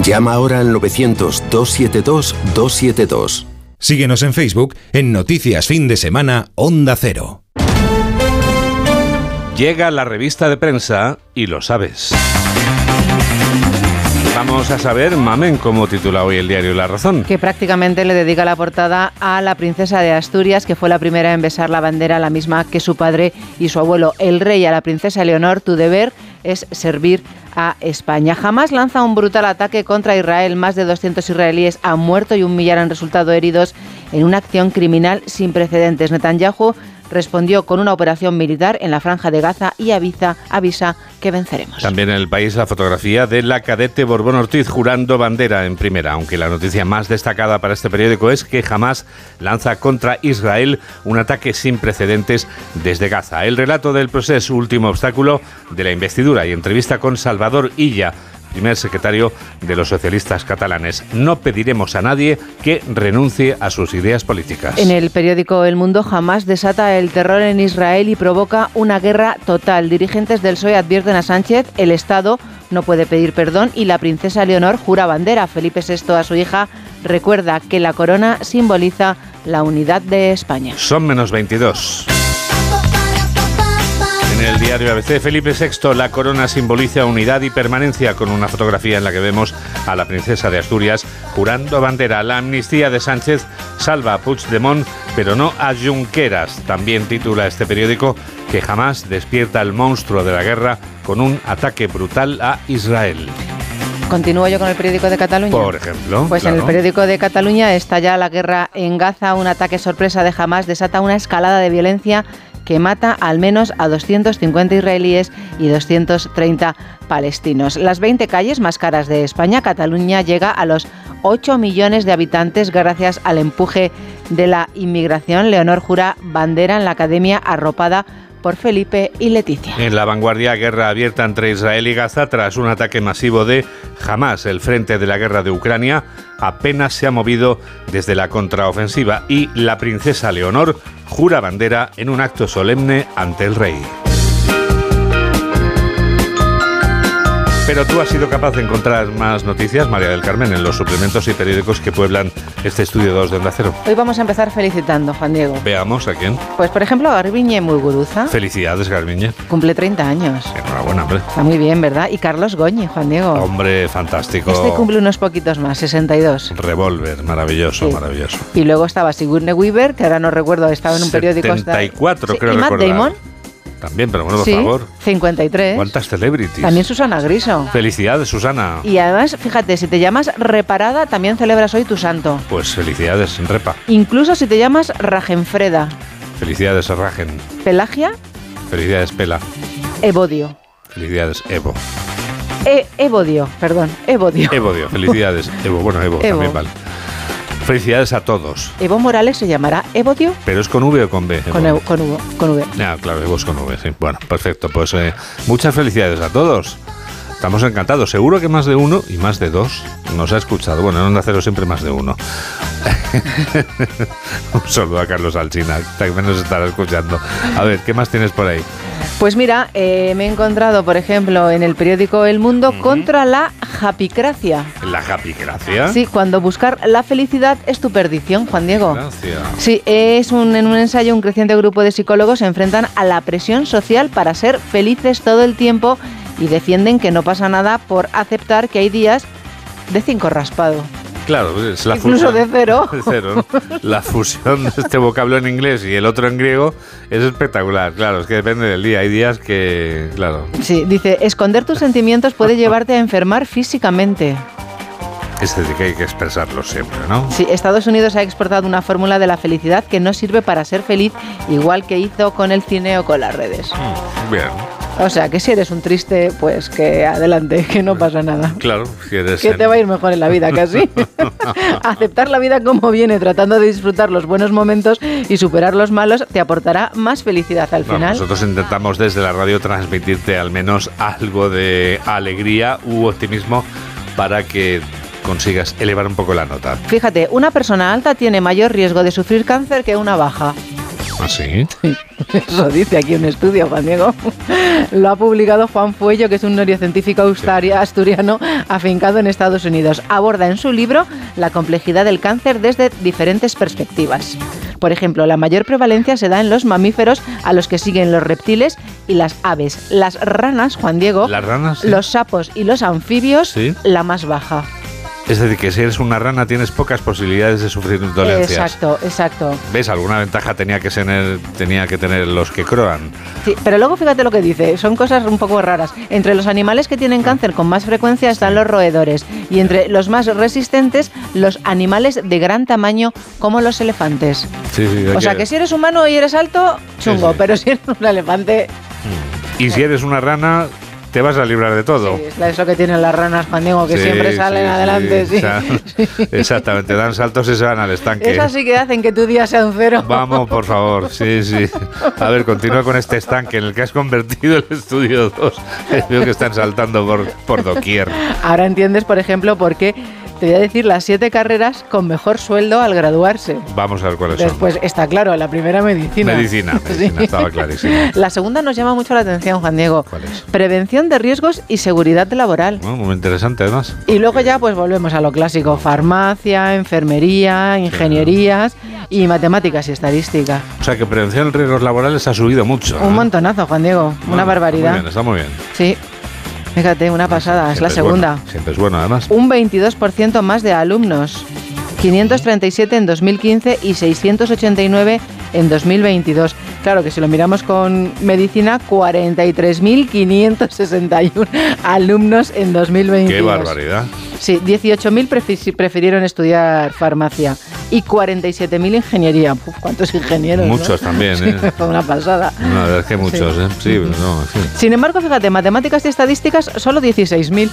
Llama ahora al 900-272-272. Síguenos en Facebook en Noticias Fin de Semana Onda Cero. Llega la revista de prensa y lo sabes. Vamos a saber, Mamen, cómo titula hoy el diario La Razón. Que prácticamente le dedica la portada a la princesa de Asturias, que fue la primera en besar la bandera, la misma que su padre y su abuelo. El rey a la princesa Leonor, tu deber es servir a España. Jamás lanza un brutal ataque contra Israel. Más de 200 israelíes han muerto y un millar han resultado heridos en una acción criminal sin precedentes. Netanyahu respondió con una operación militar en la franja de Gaza y avisa, avisa que venceremos. También en el país la fotografía de la cadete Borbón Ortiz jurando bandera en primera, aunque la noticia más destacada para este periódico es que jamás lanza contra Israel un ataque sin precedentes desde Gaza. El relato del proceso, último obstáculo de la investidura y entrevista con Salvador Illa primer secretario de los socialistas catalanes. No pediremos a nadie que renuncie a sus ideas políticas. En el periódico El Mundo jamás desata el terror en Israel y provoca una guerra total. Dirigentes del PSOE advierten a Sánchez, el Estado no puede pedir perdón y la princesa Leonor jura bandera. Felipe VI a su hija recuerda que la corona simboliza la unidad de España. Son menos 22. En el diario ABC, Felipe VI, la corona simboliza unidad y permanencia con una fotografía en la que vemos a la princesa de Asturias jurando bandera. La amnistía de Sánchez salva a Puigdemont, pero no a Junqueras. También titula este periódico que jamás despierta el monstruo de la guerra con un ataque brutal a Israel. Continúo yo con el periódico de Cataluña. Por ejemplo. Pues en el periódico de Cataluña está ya la guerra en Gaza. Un ataque sorpresa de Hamas desata una escalada de violencia que mata al menos a 250 israelíes y 230 palestinos. Las 20 calles más caras de España, Cataluña llega a los 8 millones de habitantes gracias al empuje de la inmigración. Leonor jura bandera en la academia arropada por Felipe y Leticia. En la vanguardia, guerra abierta entre Israel y Gaza tras un ataque masivo de Hamas. El frente de la guerra de Ucrania apenas se ha movido desde la contraofensiva y la princesa Leonor jura bandera en un acto solemne ante el rey. Pero tú has sido capaz de encontrar más noticias, María del Carmen, en los suplementos y periódicos que pueblan este estudio 2 de Onda Cero. Hoy vamos a empezar felicitando, Juan Diego. Veamos a quién. Pues por ejemplo, Garbiñe Muguruza Felicidades, Garbiñe. cumple 30 años. Enhorabuena, hombre. Está muy bien, ¿verdad? Y Carlos Goñi, Juan Diego. Hombre, fantástico. Este cumple unos poquitos más, 62. Revolver, maravilloso, Sí. maravilloso. Y luego estaba Sigourney Weaver, que ahora no recuerdo, estaba en un periódico. está- 74, Sí, creo ¿Y Matt. Damon? También, pero bueno, por sí, favor. 53. ¿Cuántas celebrities? También Susana Griso. Felicidades, Susana. Y además, fíjate, si te llamas Reparada, también celebras hoy tu santo. Pues felicidades, Repa. Incluso si te llamas Ragenfreda. Felicidades, Ragen. Pelagia, Felicidades, Pela. Evodio. Felicidades, Evo. E- Evodio, perdón, Evodio. Evodio, felicidades. Evo, bueno, Evo, Evo. también vale. Felicidades a todos. Evo Morales se llamará Evodio ¿Pero es con V o con B? con, Evo? Con, V, con V. Ah, claro, Evo es con V, sí. Bueno, perfecto. Pues eh, muchas felicidades a todos. Estamos encantados. Seguro que más de uno y más de dos nos ha escuchado. Bueno, en Onda Cero siempre más de uno. Un saludo a Carlos Alsina, que también nos estará escuchando. A ver, ¿qué más tienes por ahí? Pues mira, eh, me he encontrado, por ejemplo, en el periódico El Mundo contra la japicracia. La japicracia. Sí, cuando buscar la felicidad es tu perdición, Juan Diego. Gracias. Sí, es un, en un ensayo un creciente grupo de psicólogos se enfrentan a la presión social para ser felices todo el tiempo y defienden que no pasa nada por aceptar que hay días de cinco raspado. Claro, es la Incluso fusión- de cero. de cero, ¿no? La fusión de este vocablo en inglés y el otro en griego es espectacular. Claro, es que depende del día. Hay días que, claro, Sí, dice, esconder tus sentimientos puede llevarte a enfermar físicamente. Es decir, que hay que expresarlo siempre, ¿no? Sí, Estados Unidos ha exportado una fórmula de la felicidad que no sirve para ser feliz, igual que hizo con el cine o con las redes. Bien, O sea, que si eres un triste, pues que adelante, que no pasa nada. claro, si eres Que en- te va a ir mejor en la vida, casi. Aceptar la vida como viene, tratando de disfrutar los buenos momentos y superar los malos, te aportará más felicidad al Bueno, final. nosotros intentamos desde la radio transmitirte al menos algo de alegría u optimismo para que consigas elevar un poco la nota. Fíjate, una persona alta tiene mayor riesgo de sufrir cáncer que una baja. ¿Así? Eso dice aquí un estudio, Juan Diego. Lo ha publicado Juan Fuello, que es un neurocientífico asturiano afincado en Estados Unidos. Aborda en su libro la complejidad del cáncer desde diferentes perspectivas. Por ejemplo, la mayor prevalencia se da en los mamíferos a los que siguen los reptiles y las aves. Las ranas, Juan Diego, Las ranas, sí. los sapos y los anfibios, Sí. la más baja. Es decir, que si eres una rana tienes pocas posibilidades de sufrir dolencias. Exacto, exacto. ¿Ves? Alguna ventaja tenía que tener, tenía que tener los que croan. Sí, pero luego fíjate lo que dice, son cosas un poco raras. Entre los animales que tienen cáncer con más frecuencia están los roedores y entre los más resistentes los animales de gran tamaño como los elefantes. Sí, sí, O sea que si eres humano y eres alto, chungo, sí. pero si eres un elefante, Y si eres una rana, te vas a librar de todo. es la- eso que tienen las ranas, Juan Diego, que Sí, siempre salen sí, adelante. Sí. Exactamente, dan saltos y se van al estanque. Esas sí que hacen que tu día sea un cero. Vamos, por favor, sí, sí. A ver, continúa con este estanque en el que has convertido el estudio 2. Veo que están saltando por, por doquier. Ahora entiendes, por ejemplo, por qué te voy a decir las siete carreras con mejor sueldo al graduarse. Vamos a ver cuáles son. Después está claro, la primera medicina. Medicina, medicina, Sí. estaba clarísimo. La segunda nos llama mucho la atención, Juan Diego. Prevención de riesgos y seguridad laboral. Bueno, muy interesante además. Y luego ya pues volvemos a lo clásico, farmacia, enfermería, ingenierías y matemáticas y estadística. O sea que prevención de riesgos laborales ha subido mucho. Un ¿eh? montonazo, Juan Diego, una Está muy barbaridad. bien, está muy bien. Sí, fíjate, una pasada, es la Siempre bueno, segunda. siempre es bueno, además. Un 22% más de alumnos. 537 en 2015 y 689 en 2022. Claro que si lo miramos con medicina, 43.561 alumnos en 2022. Qué barbaridad. Sí, 18.000 prefi- prefirieron estudiar farmacia y 47.000 ingeniería. Uf, ¿Cuántos ingenieros? no? Muchos también, Sí, ¿eh? fue una pasada. No, la verdad es que muchos, Sí. ¿eh? Sí, pero no. Sin embargo, fíjate, matemáticas y estadísticas solo 16.000.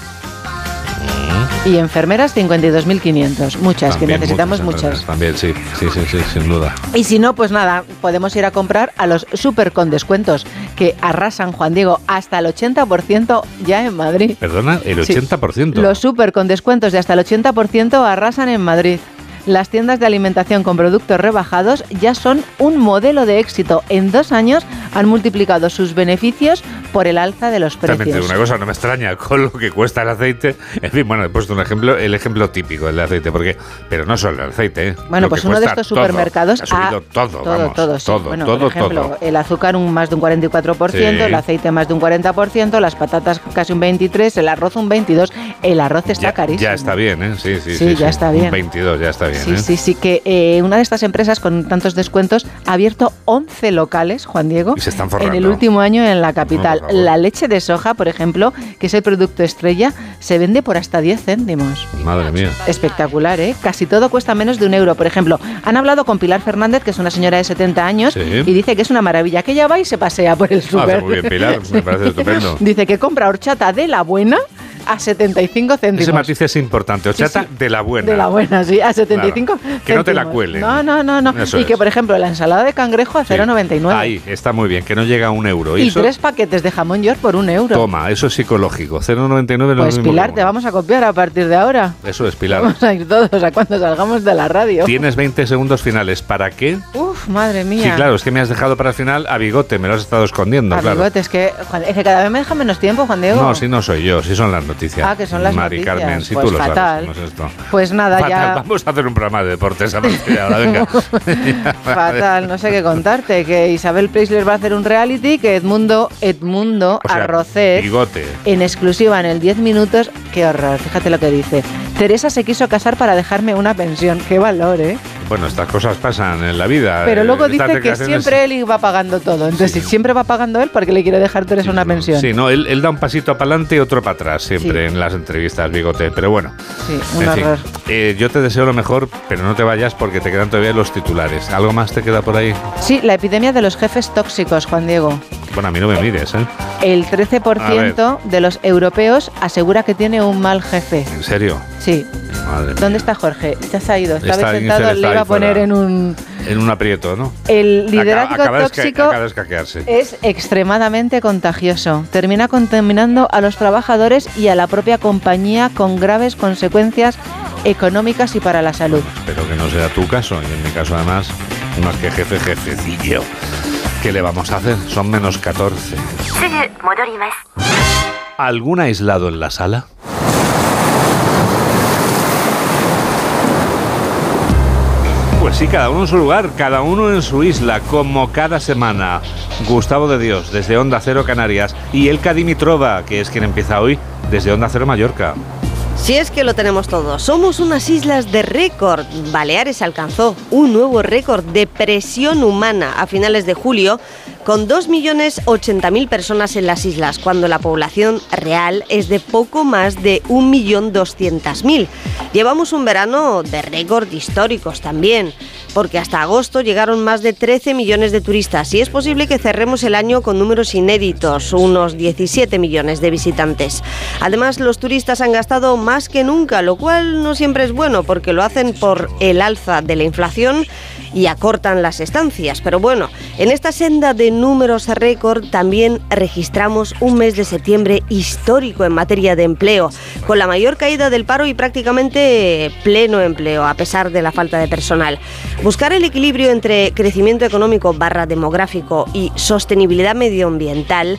Y enfermeras 52.500. Muchas, que necesitamos muchas. También, sí, sí, sí, sí, sin duda. Y si no, pues nada, podemos ir a comprar a los super con descuentos que arrasan, Juan Diego, hasta el 80% ya en Madrid. Perdona, el Sí. 80%. Los super con descuentos de hasta el 80% arrasan en Madrid. Las tiendas de alimentación con productos rebajados ya son un modelo de éxito. En dos años han multiplicado sus beneficios por el alza de los También te digo precios. una cosa, no me extraña con lo que cuesta el aceite. En fin, bueno, he puesto un ejemplo, el ejemplo típico del aceite, porque, pero no solo el aceite, ¿eh? Bueno, Lo pues uno de estos todo. supermercados ha subido todo, todo, vamos, todo, sí. todo, Bueno, todo, por ejemplo, todo. el azúcar un más de un 44%, Sí. el aceite más de un 40%, las patatas casi un 23%, el arroz un 22%. El arroz está Ya, carísimo. ya está bien, ¿eh? Sí, sí, Sí, ya está bien. Un 22, ya está bien. Sí, ¿eh? sí, sí, que eh, una de estas empresas con tantos descuentos ha abierto 11 locales, Juan Diego, Y se están en el último año en la capital. No, la leche de soja, por ejemplo, que es el producto estrella, se vende por hasta 10 céntimos. Madre mía. Espectacular, ¿eh? Casi todo cuesta menos de un euro. Por ejemplo, han hablado con Pilar Fernández, que es una señora de 70 años, Sí. y dice que es una maravilla, que ella va y se pasea por el Ah, súper. hace muy bien, Pilar, me parece estupendo. Dice que compra horchata de la buena a 75 céntimos. Ese matiz es importante. Ochata de la buena. De la buena, sí, a 75 Claro. Que no te la cuelen. No, no, no. no. Eso y que, por ejemplo, la ensalada de cangrejo a 0,99. Ahí, está muy bien, que no llega a un euro. Y eso, tres paquetes de jamón york por un euro. toma, eso es psicológico. 0,99 no es lo Pues mismo Pilar, te vamos a copiar a partir de ahora. Eso es, Pilar. Vamos a ir todos a cuando salgamos de la radio. Tienes 20 segundos finales. ¿Para qué? Uf, madre mía. Sí, claro, es que me has dejado para el final a bigote, me lo has estado escondiendo, A claro. bigote, es que, es que cada vez me deja menos tiempo, Juan Diego. No, si no soy yo, si son las noticias. Ah, que son las Mari noticias. Carmen, si Pues tú lo fatal. sabes cómo es esto. Pues nada, Fatal, ya. Vamos a hacer un programa de deportes a partir de ahora, venga. Fatal, no sé qué contarte. Que Isabel Preisler va a hacer un reality, que Edmundo, Edmundo O sea, Arrocet, Bigote. en exclusiva en el 10 minutos. Qué horror, fíjate lo que dice. Teresa se quiso casar para dejarme una pensión. Qué valor, ¿eh? Bueno, estas cosas pasan en la vida. Pero luego estas dice que declaraciones- siempre él iba pagando todo. Entonces, si siempre va pagando él, ¿por qué le quiere dejar Teresa una pensión? Sí, no, él, él da un pasito para adelante y otro para atrás siempre en las entrevistas, bigote. Pero bueno, Sí, un en fin, horror. eh, yo te deseo lo mejor, pero no te vayas porque te quedan todavía los titulares. ¿Algo más te queda por ahí? Sí, la epidemia de los jefes tóxicos, Juan Diego. Bueno, a mí no me mires, ¿eh? El 13% de los europeos asegura que tiene un mal jefe. ¿En serio? Sí. Madre mía. ¿Dónde está Jorge? Ya se ha ido. Estaba Está sentado, le iba a poner en un... En un aprieto, ¿no? El liderazgo esca- tóxico es extremadamente contagioso. Termina contaminando a los trabajadores y a la propia compañía con graves consecuencias económicas y para la salud. Espero que no sea tu caso, y en mi caso además, más que jefe, jefecillo. ¿Qué le vamos a hacer? Son menos 14. ¿Algún aislado en la sala? Pues sí, cada uno en su lugar, cada uno en su isla, como cada semana. Gustavo de Dios, desde Onda Cero Canarias, y Elka Dimitrova, que es quien empieza hoy, desde Onda Cero Mallorca. Si es que lo tenemos todo, somos unas islas de récord. Baleares alcanzó un nuevo récord de presión humana a finales de julio, con 2.080.000 personas en las islas, cuando la población real es de poco más de 1.200.000. Llevamos un verano de récord históricos también, porque hasta agosto llegaron más de 13 millones de turistas y es posible que cerremos el año con números inéditos, unos 17 millones de visitantes. Además, los turistas han gastado más que nunca, lo cual no siempre es bueno porque lo hacen por el alza de la inflación y acortan las estancias. Pero bueno, en esta senda de números récord también registramos un mes de septiembre histórico en materia de empleo, con la mayor caída del paro y prácticamente pleno empleo, a pesar de la falta de personal. Buscar el equilibrio entre crecimiento económico barra demográfico y sostenibilidad medioambiental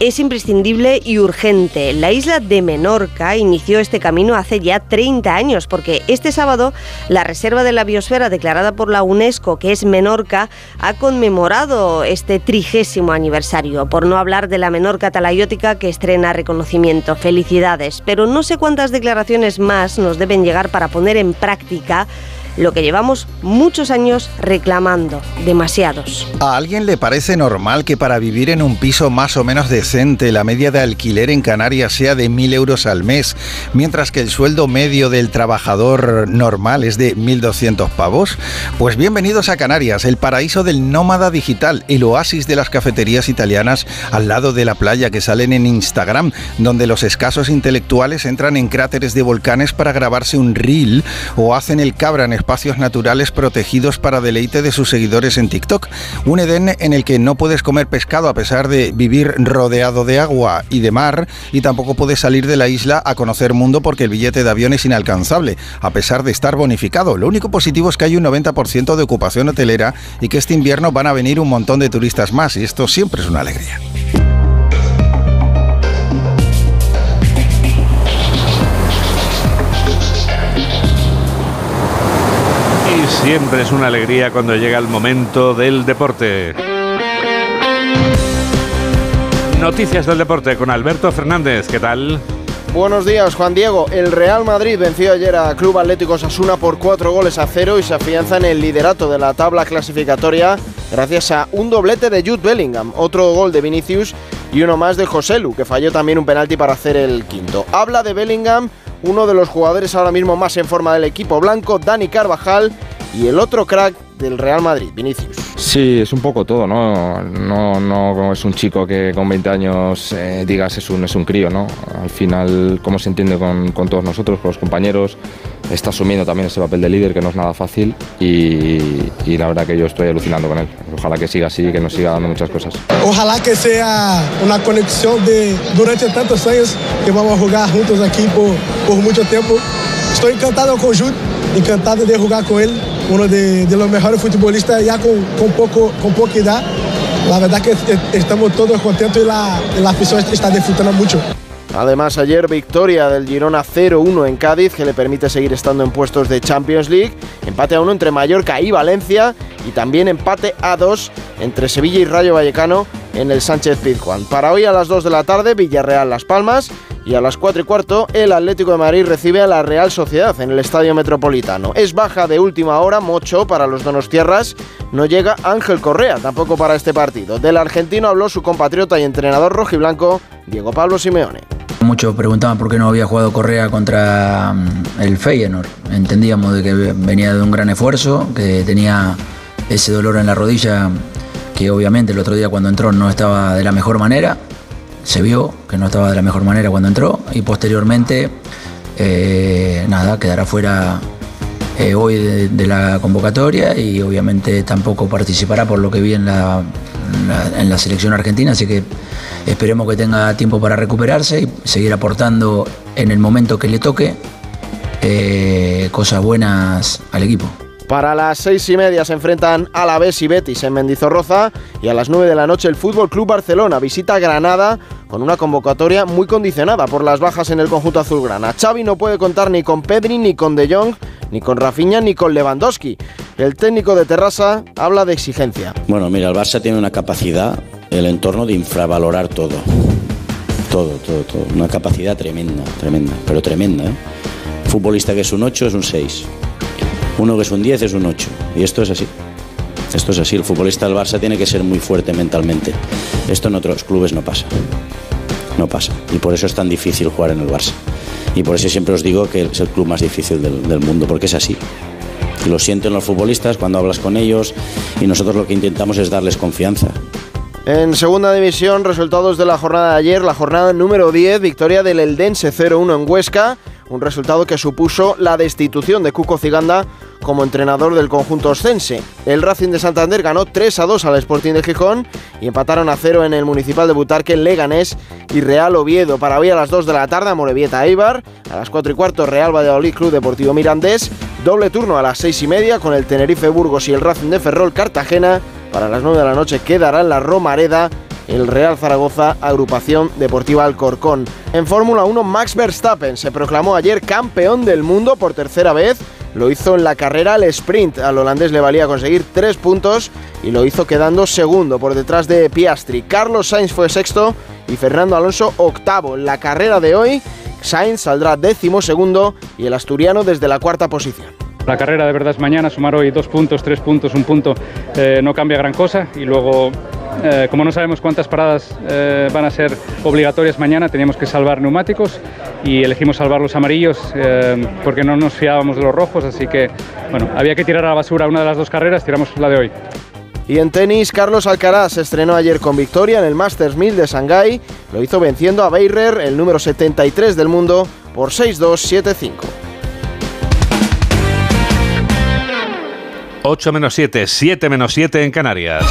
es imprescindible y urgente. La isla de Menorca inició este camino hace ya 30 años porque este sábado la Reserva de la Biosfera declarada por la UNESCO, que es Menorca, ha conmemorado este trigésimo aniversario, por no hablar de la Menorca talayótica que estrena reconocimiento. Felicidades, pero no sé cuántas declaraciones más nos deben llegar para poner en práctica lo que llevamos muchos años reclamando, demasiados. ¿A alguien le parece normal que para vivir en un piso más o menos decente la media de alquiler en Canarias sea de 1.000 euros al mes, mientras que el sueldo medio del trabajador normal es de 1.200 pavos? Pues bienvenidos a Canarias, el paraíso del nómada digital, el oasis de las cafeterías italianas al lado de la playa que salen en Instagram, donde los escasos intelectuales entran en cráteres de volcanes para grabarse un reel o hacen el cabra en espacios naturales protegidos para deleite de sus seguidores en TikTok. Un Edén en el que no puedes comer pescado a pesar de vivir rodeado de agua y de mar y tampoco puedes salir de la isla a conocer mundo porque el billete de avión es inalcanzable, a pesar de estar bonificado. Lo único positivo es que hay un 90% de ocupación hotelera y que este invierno van a venir un montón de turistas más y esto siempre es una alegría. Siempre es una alegría cuando llega el momento del deporte. Noticias del deporte con Alberto Fernández, ¿qué tal? Buenos días, Juan Diego. El Real Madrid venció ayer a Club Atlético Sasuna por cuatro goles a cero y se afianza en el liderato de la tabla clasificatoria gracias a un doblete de Jude Bellingham, otro gol de Vinicius y uno más de Joselu, que falló también un penalti para hacer el quinto. Habla de Bellingham, uno de los jugadores ahora mismo más en forma del equipo blanco, Dani Carvajal, y el otro crack del Real Madrid, Vinicius. Sí, es un poco todo, ¿no? No, no es un chico que con 20 años eh, digas es un, es un crío, ¿no? Al final, cómo se entiende con, con, todos nosotros, con los compañeros, está asumiendo también ese papel de líder que no es nada fácil y, y la verdad que yo estoy alucinando con él. Ojalá que siga así y que nos siga dando muchas cosas. Ojalá que sea una conexión de durante tantos años que vamos a jugar juntos aquí por, por mucho tiempo. Estoy encantado con Jude, encantado de jugar con él uno de, de, los mejores futbolistas ya con, con, poco, con poca edad. La verdad que estamos todos contentos y la, la afición está disfrutando mucho. Además, ayer victoria del Girona 0-1 en Cádiz, que le permite seguir estando en puestos de Champions League. Empate a 1 entre Mallorca y Valencia. Y también empate a 2 entre Sevilla y Rayo Vallecano en el Sánchez Pizjuán. Para hoy a las 2 de la tarde, Villarreal Las Palmas. Y a las 4 y cuarto, el Atlético de Madrid recibe a la Real Sociedad en el Estadio Metropolitano. Es baja de última hora, Mocho para los Donostierras. No llega Ángel Correa, tampoco para este partido. Del argentino habló su compatriota y entrenador rojiblanco, Diego Pablo Simeone. Muchos preguntaban por qué no había jugado Correa contra el Feyenoord. Entendíamos de que venía de un gran esfuerzo, que tenía ese dolor en la rodilla que obviamente el otro día cuando entró no estaba de la mejor manera se vio que no estaba de la mejor manera cuando entró y posteriormente, eh, nada, quedará fuera eh, hoy de, la convocatoria y obviamente tampoco participará por lo que vi en la, la selección argentina, así que esperemos que tenga tiempo para recuperarse y seguir aportando en el momento que le toque eh, cosas buenas al equipo. Para las seis y media se enfrentan Alavés y Betis en Mendizorroza y a las nueve de la noche el Fútbol Club Barcelona visita Granada con una convocatoria muy condicionada por las bajas en el conjunto azulgrana. Xavi no puede contar ni con Pedri, ni con De Jong, ni con Rafinha, ni con Lewandowski. El técnico de Terrassa habla de exigencia. Bueno, mira, el Barça tiene una capacidad, el entorno de infravalorar todo. Todo, todo, todo. Una capacidad tremenda, tremenda, pero tremenda. ¿eh? Futbolista que es un 8 es un 6 uno que es un 10 es un 8. Y esto es así. Esto es así. El futbolista del Barça tiene que ser muy fuerte mentalmente. Esto en otros clubes no pasa. No pasa. Y por eso es tan difícil jugar en el Barça. Y por eso siempre os digo que es el club más difícil del, mundo, porque es así. Lo sienten los futbolistas cuando hablas con ellos y nosotros lo que intentamos es darles confianza. En segunda división, resultados de la jornada de ayer, la jornada número 10, victoria del Eldense 0-1 en Huesca un resultado que supuso la destitución de Cuco Ciganda como entrenador del conjunto oscense. El Racing de Santander ganó 3 a 2 al Sporting de Gijón y empataron a 0 en el Municipal de Butarque, Leganés y Real Oviedo. Para hoy a las 2 de la tarde, Morevieta Eibar, a las 4 y cuarto Real Valladolid Club Deportivo Mirandés, doble turno a las 6 y media con el Tenerife Burgos y el Racing de Ferrol Cartagena. Para las 9 de la noche quedará en la Romareda el Real Zaragoza Agrupación Deportiva Alcorcón. En Fórmula 1, Max Verstappen se proclamó ayer campeón del mundo por tercera vez. Lo hizo en la carrera al sprint. Al holandés le valía conseguir tres puntos y lo hizo quedando segundo por detrás de Piastri. Carlos Sainz fue sexto y Fernando Alonso octavo. En la carrera de hoy, Sainz saldrá décimo segundo y el asturiano desde la cuarta posición. La carrera de verdad es mañana, sumar hoy dos puntos, tres puntos, un punto, eh, no cambia gran cosa y luego eh, como no sabemos cuántas paradas eh, van a ser obligatorias mañana, teníamos que salvar neumáticos y elegimos salvar los amarillos eh, porque no nos fiábamos de los rojos, así que bueno, había que tirar a la basura una de las dos carreras, tiramos la de hoy. Y en tenis, Carlos Alcaraz se estrenó ayer con victoria en el Masters 1000 de Shanghái. Lo hizo venciendo a Beirer, el número 73 del mundo, por 6-2, 7-5. 8 menos 7, 7 menos 7 en Canarias.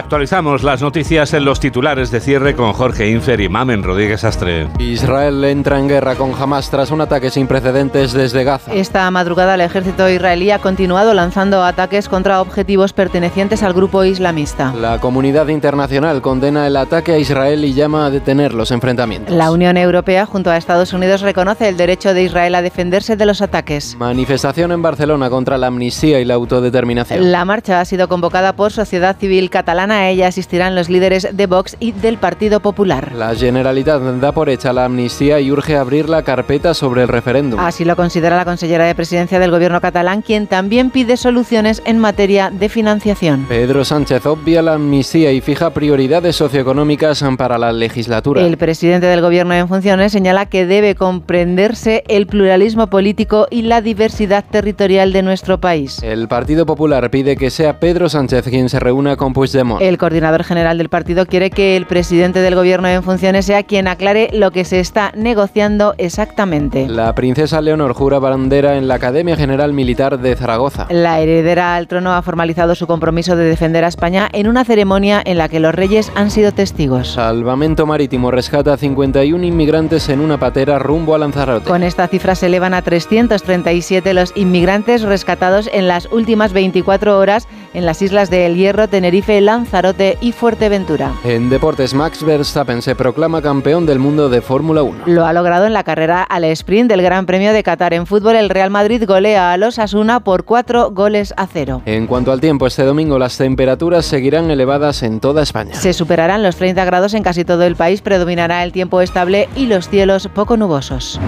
Actualizamos las noticias en los titulares de cierre con Jorge Infer y Mamen Rodríguez Astre. Israel entra en guerra con Hamas tras un ataque sin precedentes desde Gaza. Esta madrugada el ejército israelí ha continuado lanzando ataques contra objetivos pertenecientes al grupo islamista. La comunidad internacional condena el ataque a Israel y llama a detener los enfrentamientos. La Unión Europea junto a Estados Unidos reconoce el derecho de Israel a defenderse de los ataques. Manifestación en Barcelona contra la amnistía y la autodeterminación. La marcha ha sido convocada por Sociedad Civil Catalana A ella asistirán los líderes de Vox y del Partido Popular. La Generalitat da por hecha la amnistía y urge abrir la carpeta sobre el referéndum. Así lo considera la consellera de presidencia del gobierno catalán, quien también pide soluciones en materia de financiación. Pedro Sánchez obvia la amnistía y fija prioridades socioeconómicas para la legislatura. El presidente del gobierno en funciones señala que debe comprenderse el pluralismo político y la diversidad territorial de nuestro país. El Partido Popular pide que sea Pedro Sánchez quien se reúna con Puigdemont. El coordinador general del partido quiere que el presidente del gobierno en funciones sea quien aclare lo que se está negociando exactamente. La princesa Leonor jura bandera en la Academia General Militar de Zaragoza. La heredera al trono ha formalizado su compromiso de defender a España en una ceremonia en la que los reyes han sido testigos. Salvamento Marítimo rescata a 51 inmigrantes en una patera rumbo a Lanzarote. Con esta cifra se elevan a 337 los inmigrantes rescatados en las últimas 24 horas en las islas de El Hierro, Tenerife, Lanzarote y Fuerteventura. En deportes, Max Verstappen se proclama campeón del mundo de Fórmula 1. Lo ha logrado en la carrera al sprint del Gran Premio de Qatar. En fútbol, el Real Madrid golea a los Asuna por cuatro goles a cero. En cuanto al tiempo, este domingo las temperaturas seguirán elevadas en toda España. Se superarán los 30 grados en casi todo el país, predominará el tiempo estable y los cielos poco nubosos.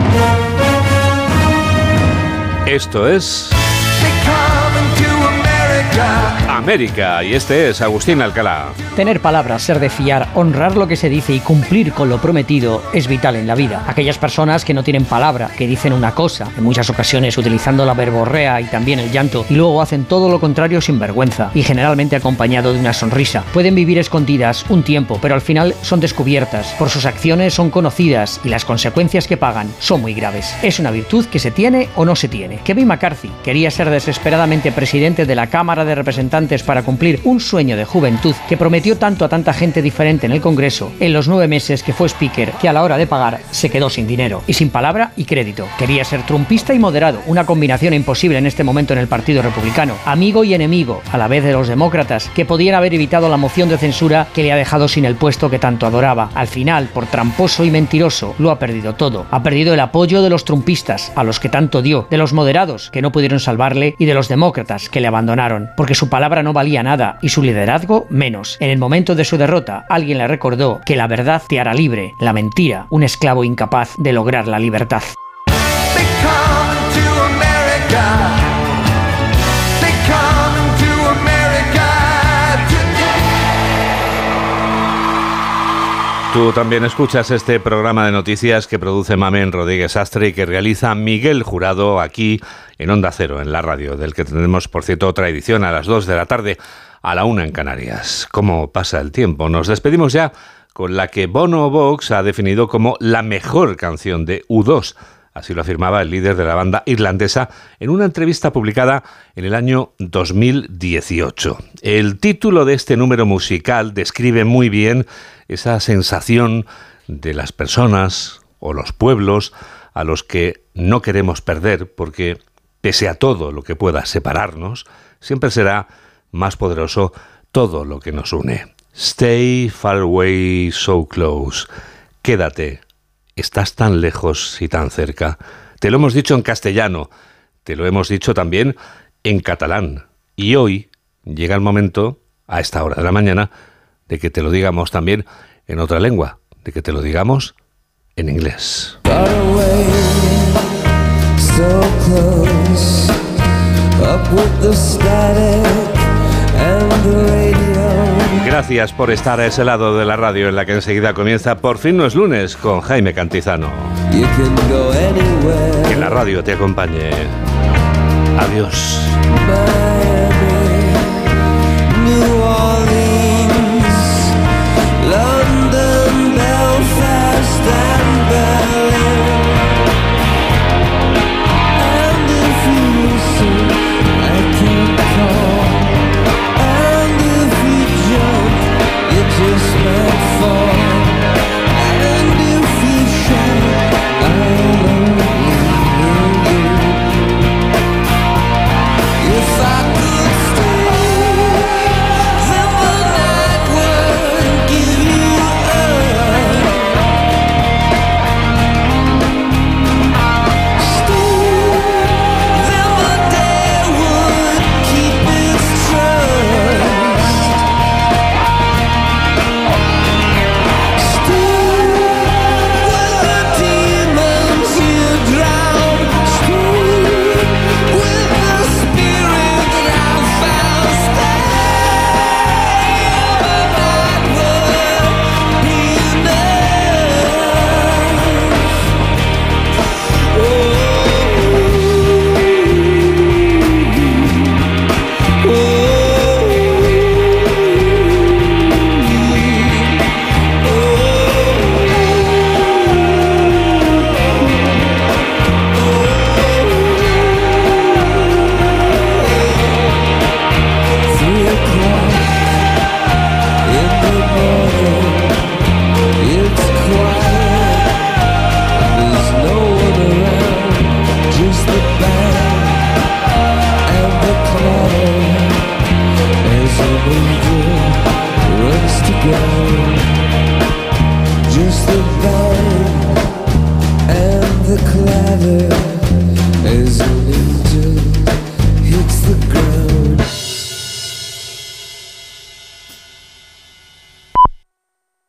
Esto es América y este es Agustín Alcalá. Tener palabras, ser de fiar, honrar lo que se dice y cumplir con lo prometido es vital en la vida. Aquellas personas que no tienen palabra, que dicen una cosa, en muchas ocasiones utilizando la verborrea y también el llanto, y luego hacen todo lo contrario sin vergüenza y generalmente acompañado de una sonrisa. Pueden vivir escondidas un tiempo, pero al final son descubiertas. Por sus acciones son conocidas y las consecuencias que pagan son muy graves. Es una virtud que se tiene o no se tiene. Kevin McCarthy quería ser desesperadamente presidente de la Cámara de Representantes para cumplir un sueño de juventud que prometió tanto a tanta gente diferente en el Congreso en los nueve meses que fue speaker que a la hora de pagar se quedó sin dinero y sin palabra y crédito. Quería ser trumpista y moderado, una combinación imposible en este momento en el Partido Republicano, amigo y enemigo a la vez de los demócratas que podían haber evitado la moción de censura que le ha dejado sin el puesto que tanto adoraba. Al final, por tramposo y mentiroso, lo ha perdido todo. Ha perdido el apoyo de los trumpistas, a los que tanto dio, de los moderados, que no pudieron salvarle, y de los demócratas, que le abandonaron, porque su palabra no valía nada y su liderazgo menos. En el momento de su derrota, alguien le recordó que la verdad te hará libre, la mentira, un esclavo incapaz de lograr la libertad. Tú también escuchas este programa de noticias que produce Mamen Rodríguez Astre y que realiza Miguel Jurado aquí en Onda Cero, en la radio, del que tendremos, por cierto, otra edición a las 2 de la tarde, a la 1 en Canarias. ¿Cómo pasa el tiempo? Nos despedimos ya con la que Bono Vox ha definido como la mejor canción de U2. Así lo afirmaba el líder de la banda irlandesa en una entrevista publicada en el año 2018. El título de este número musical describe muy bien esa sensación de las personas o los pueblos a los que no queremos perder porque, pese a todo lo que pueda separarnos, siempre será más poderoso todo lo que nos une. Stay far away so close. Quédate. Estás tan lejos y tan cerca. Te lo hemos dicho en castellano, te lo hemos dicho también en catalán. Y hoy llega el momento, a esta hora de la mañana, de que te lo digamos también en otra lengua, de que te lo digamos en inglés. Gracias por estar a ese lado de la radio en la que enseguida comienza Por fin no es lunes con Jaime Cantizano. Que la radio te acompañe. Adiós.